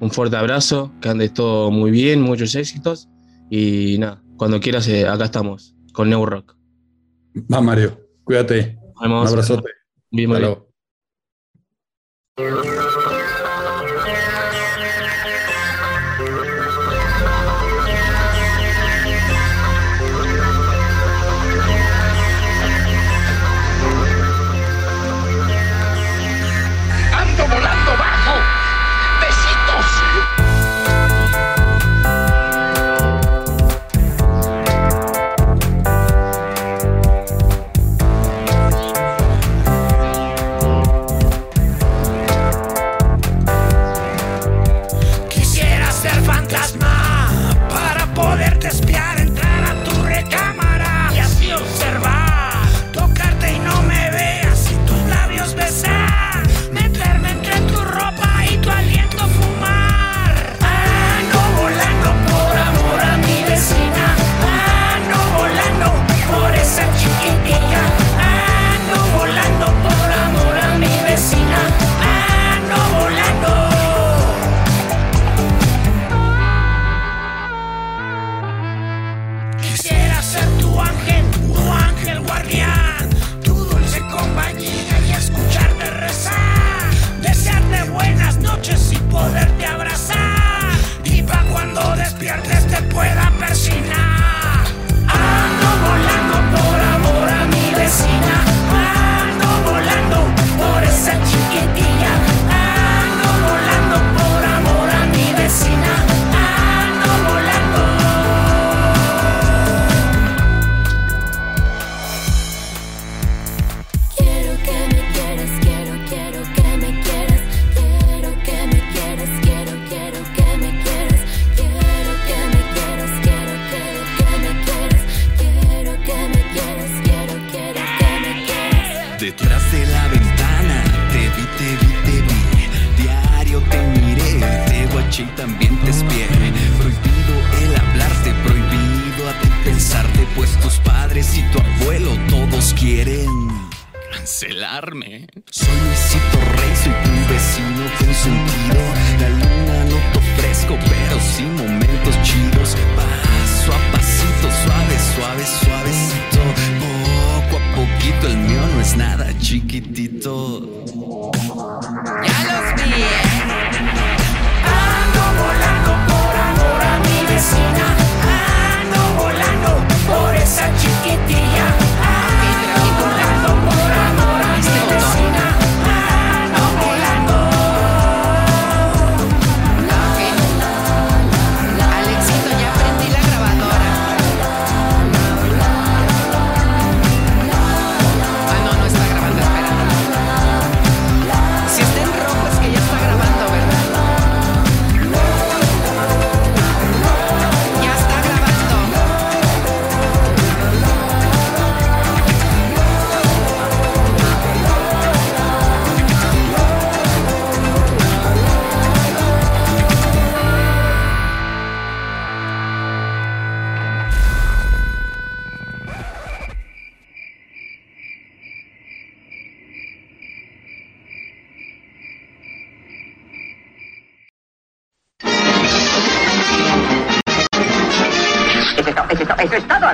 un fuerte abrazo, que andes todo muy bien, muchos éxitos y nada, cuando quieras eh, acá estamos con New Rock. Va, Mario, cuídate. Vamos. Un abrazote. Bien, Besarme. Soy Luisito Rey, soy tu vecino consentido. La luna noto fresco, pero sin momentos chidos. Paso a pasito, suave, suave, suavecito. Poco a poquito, el mío no es nada chiquitito.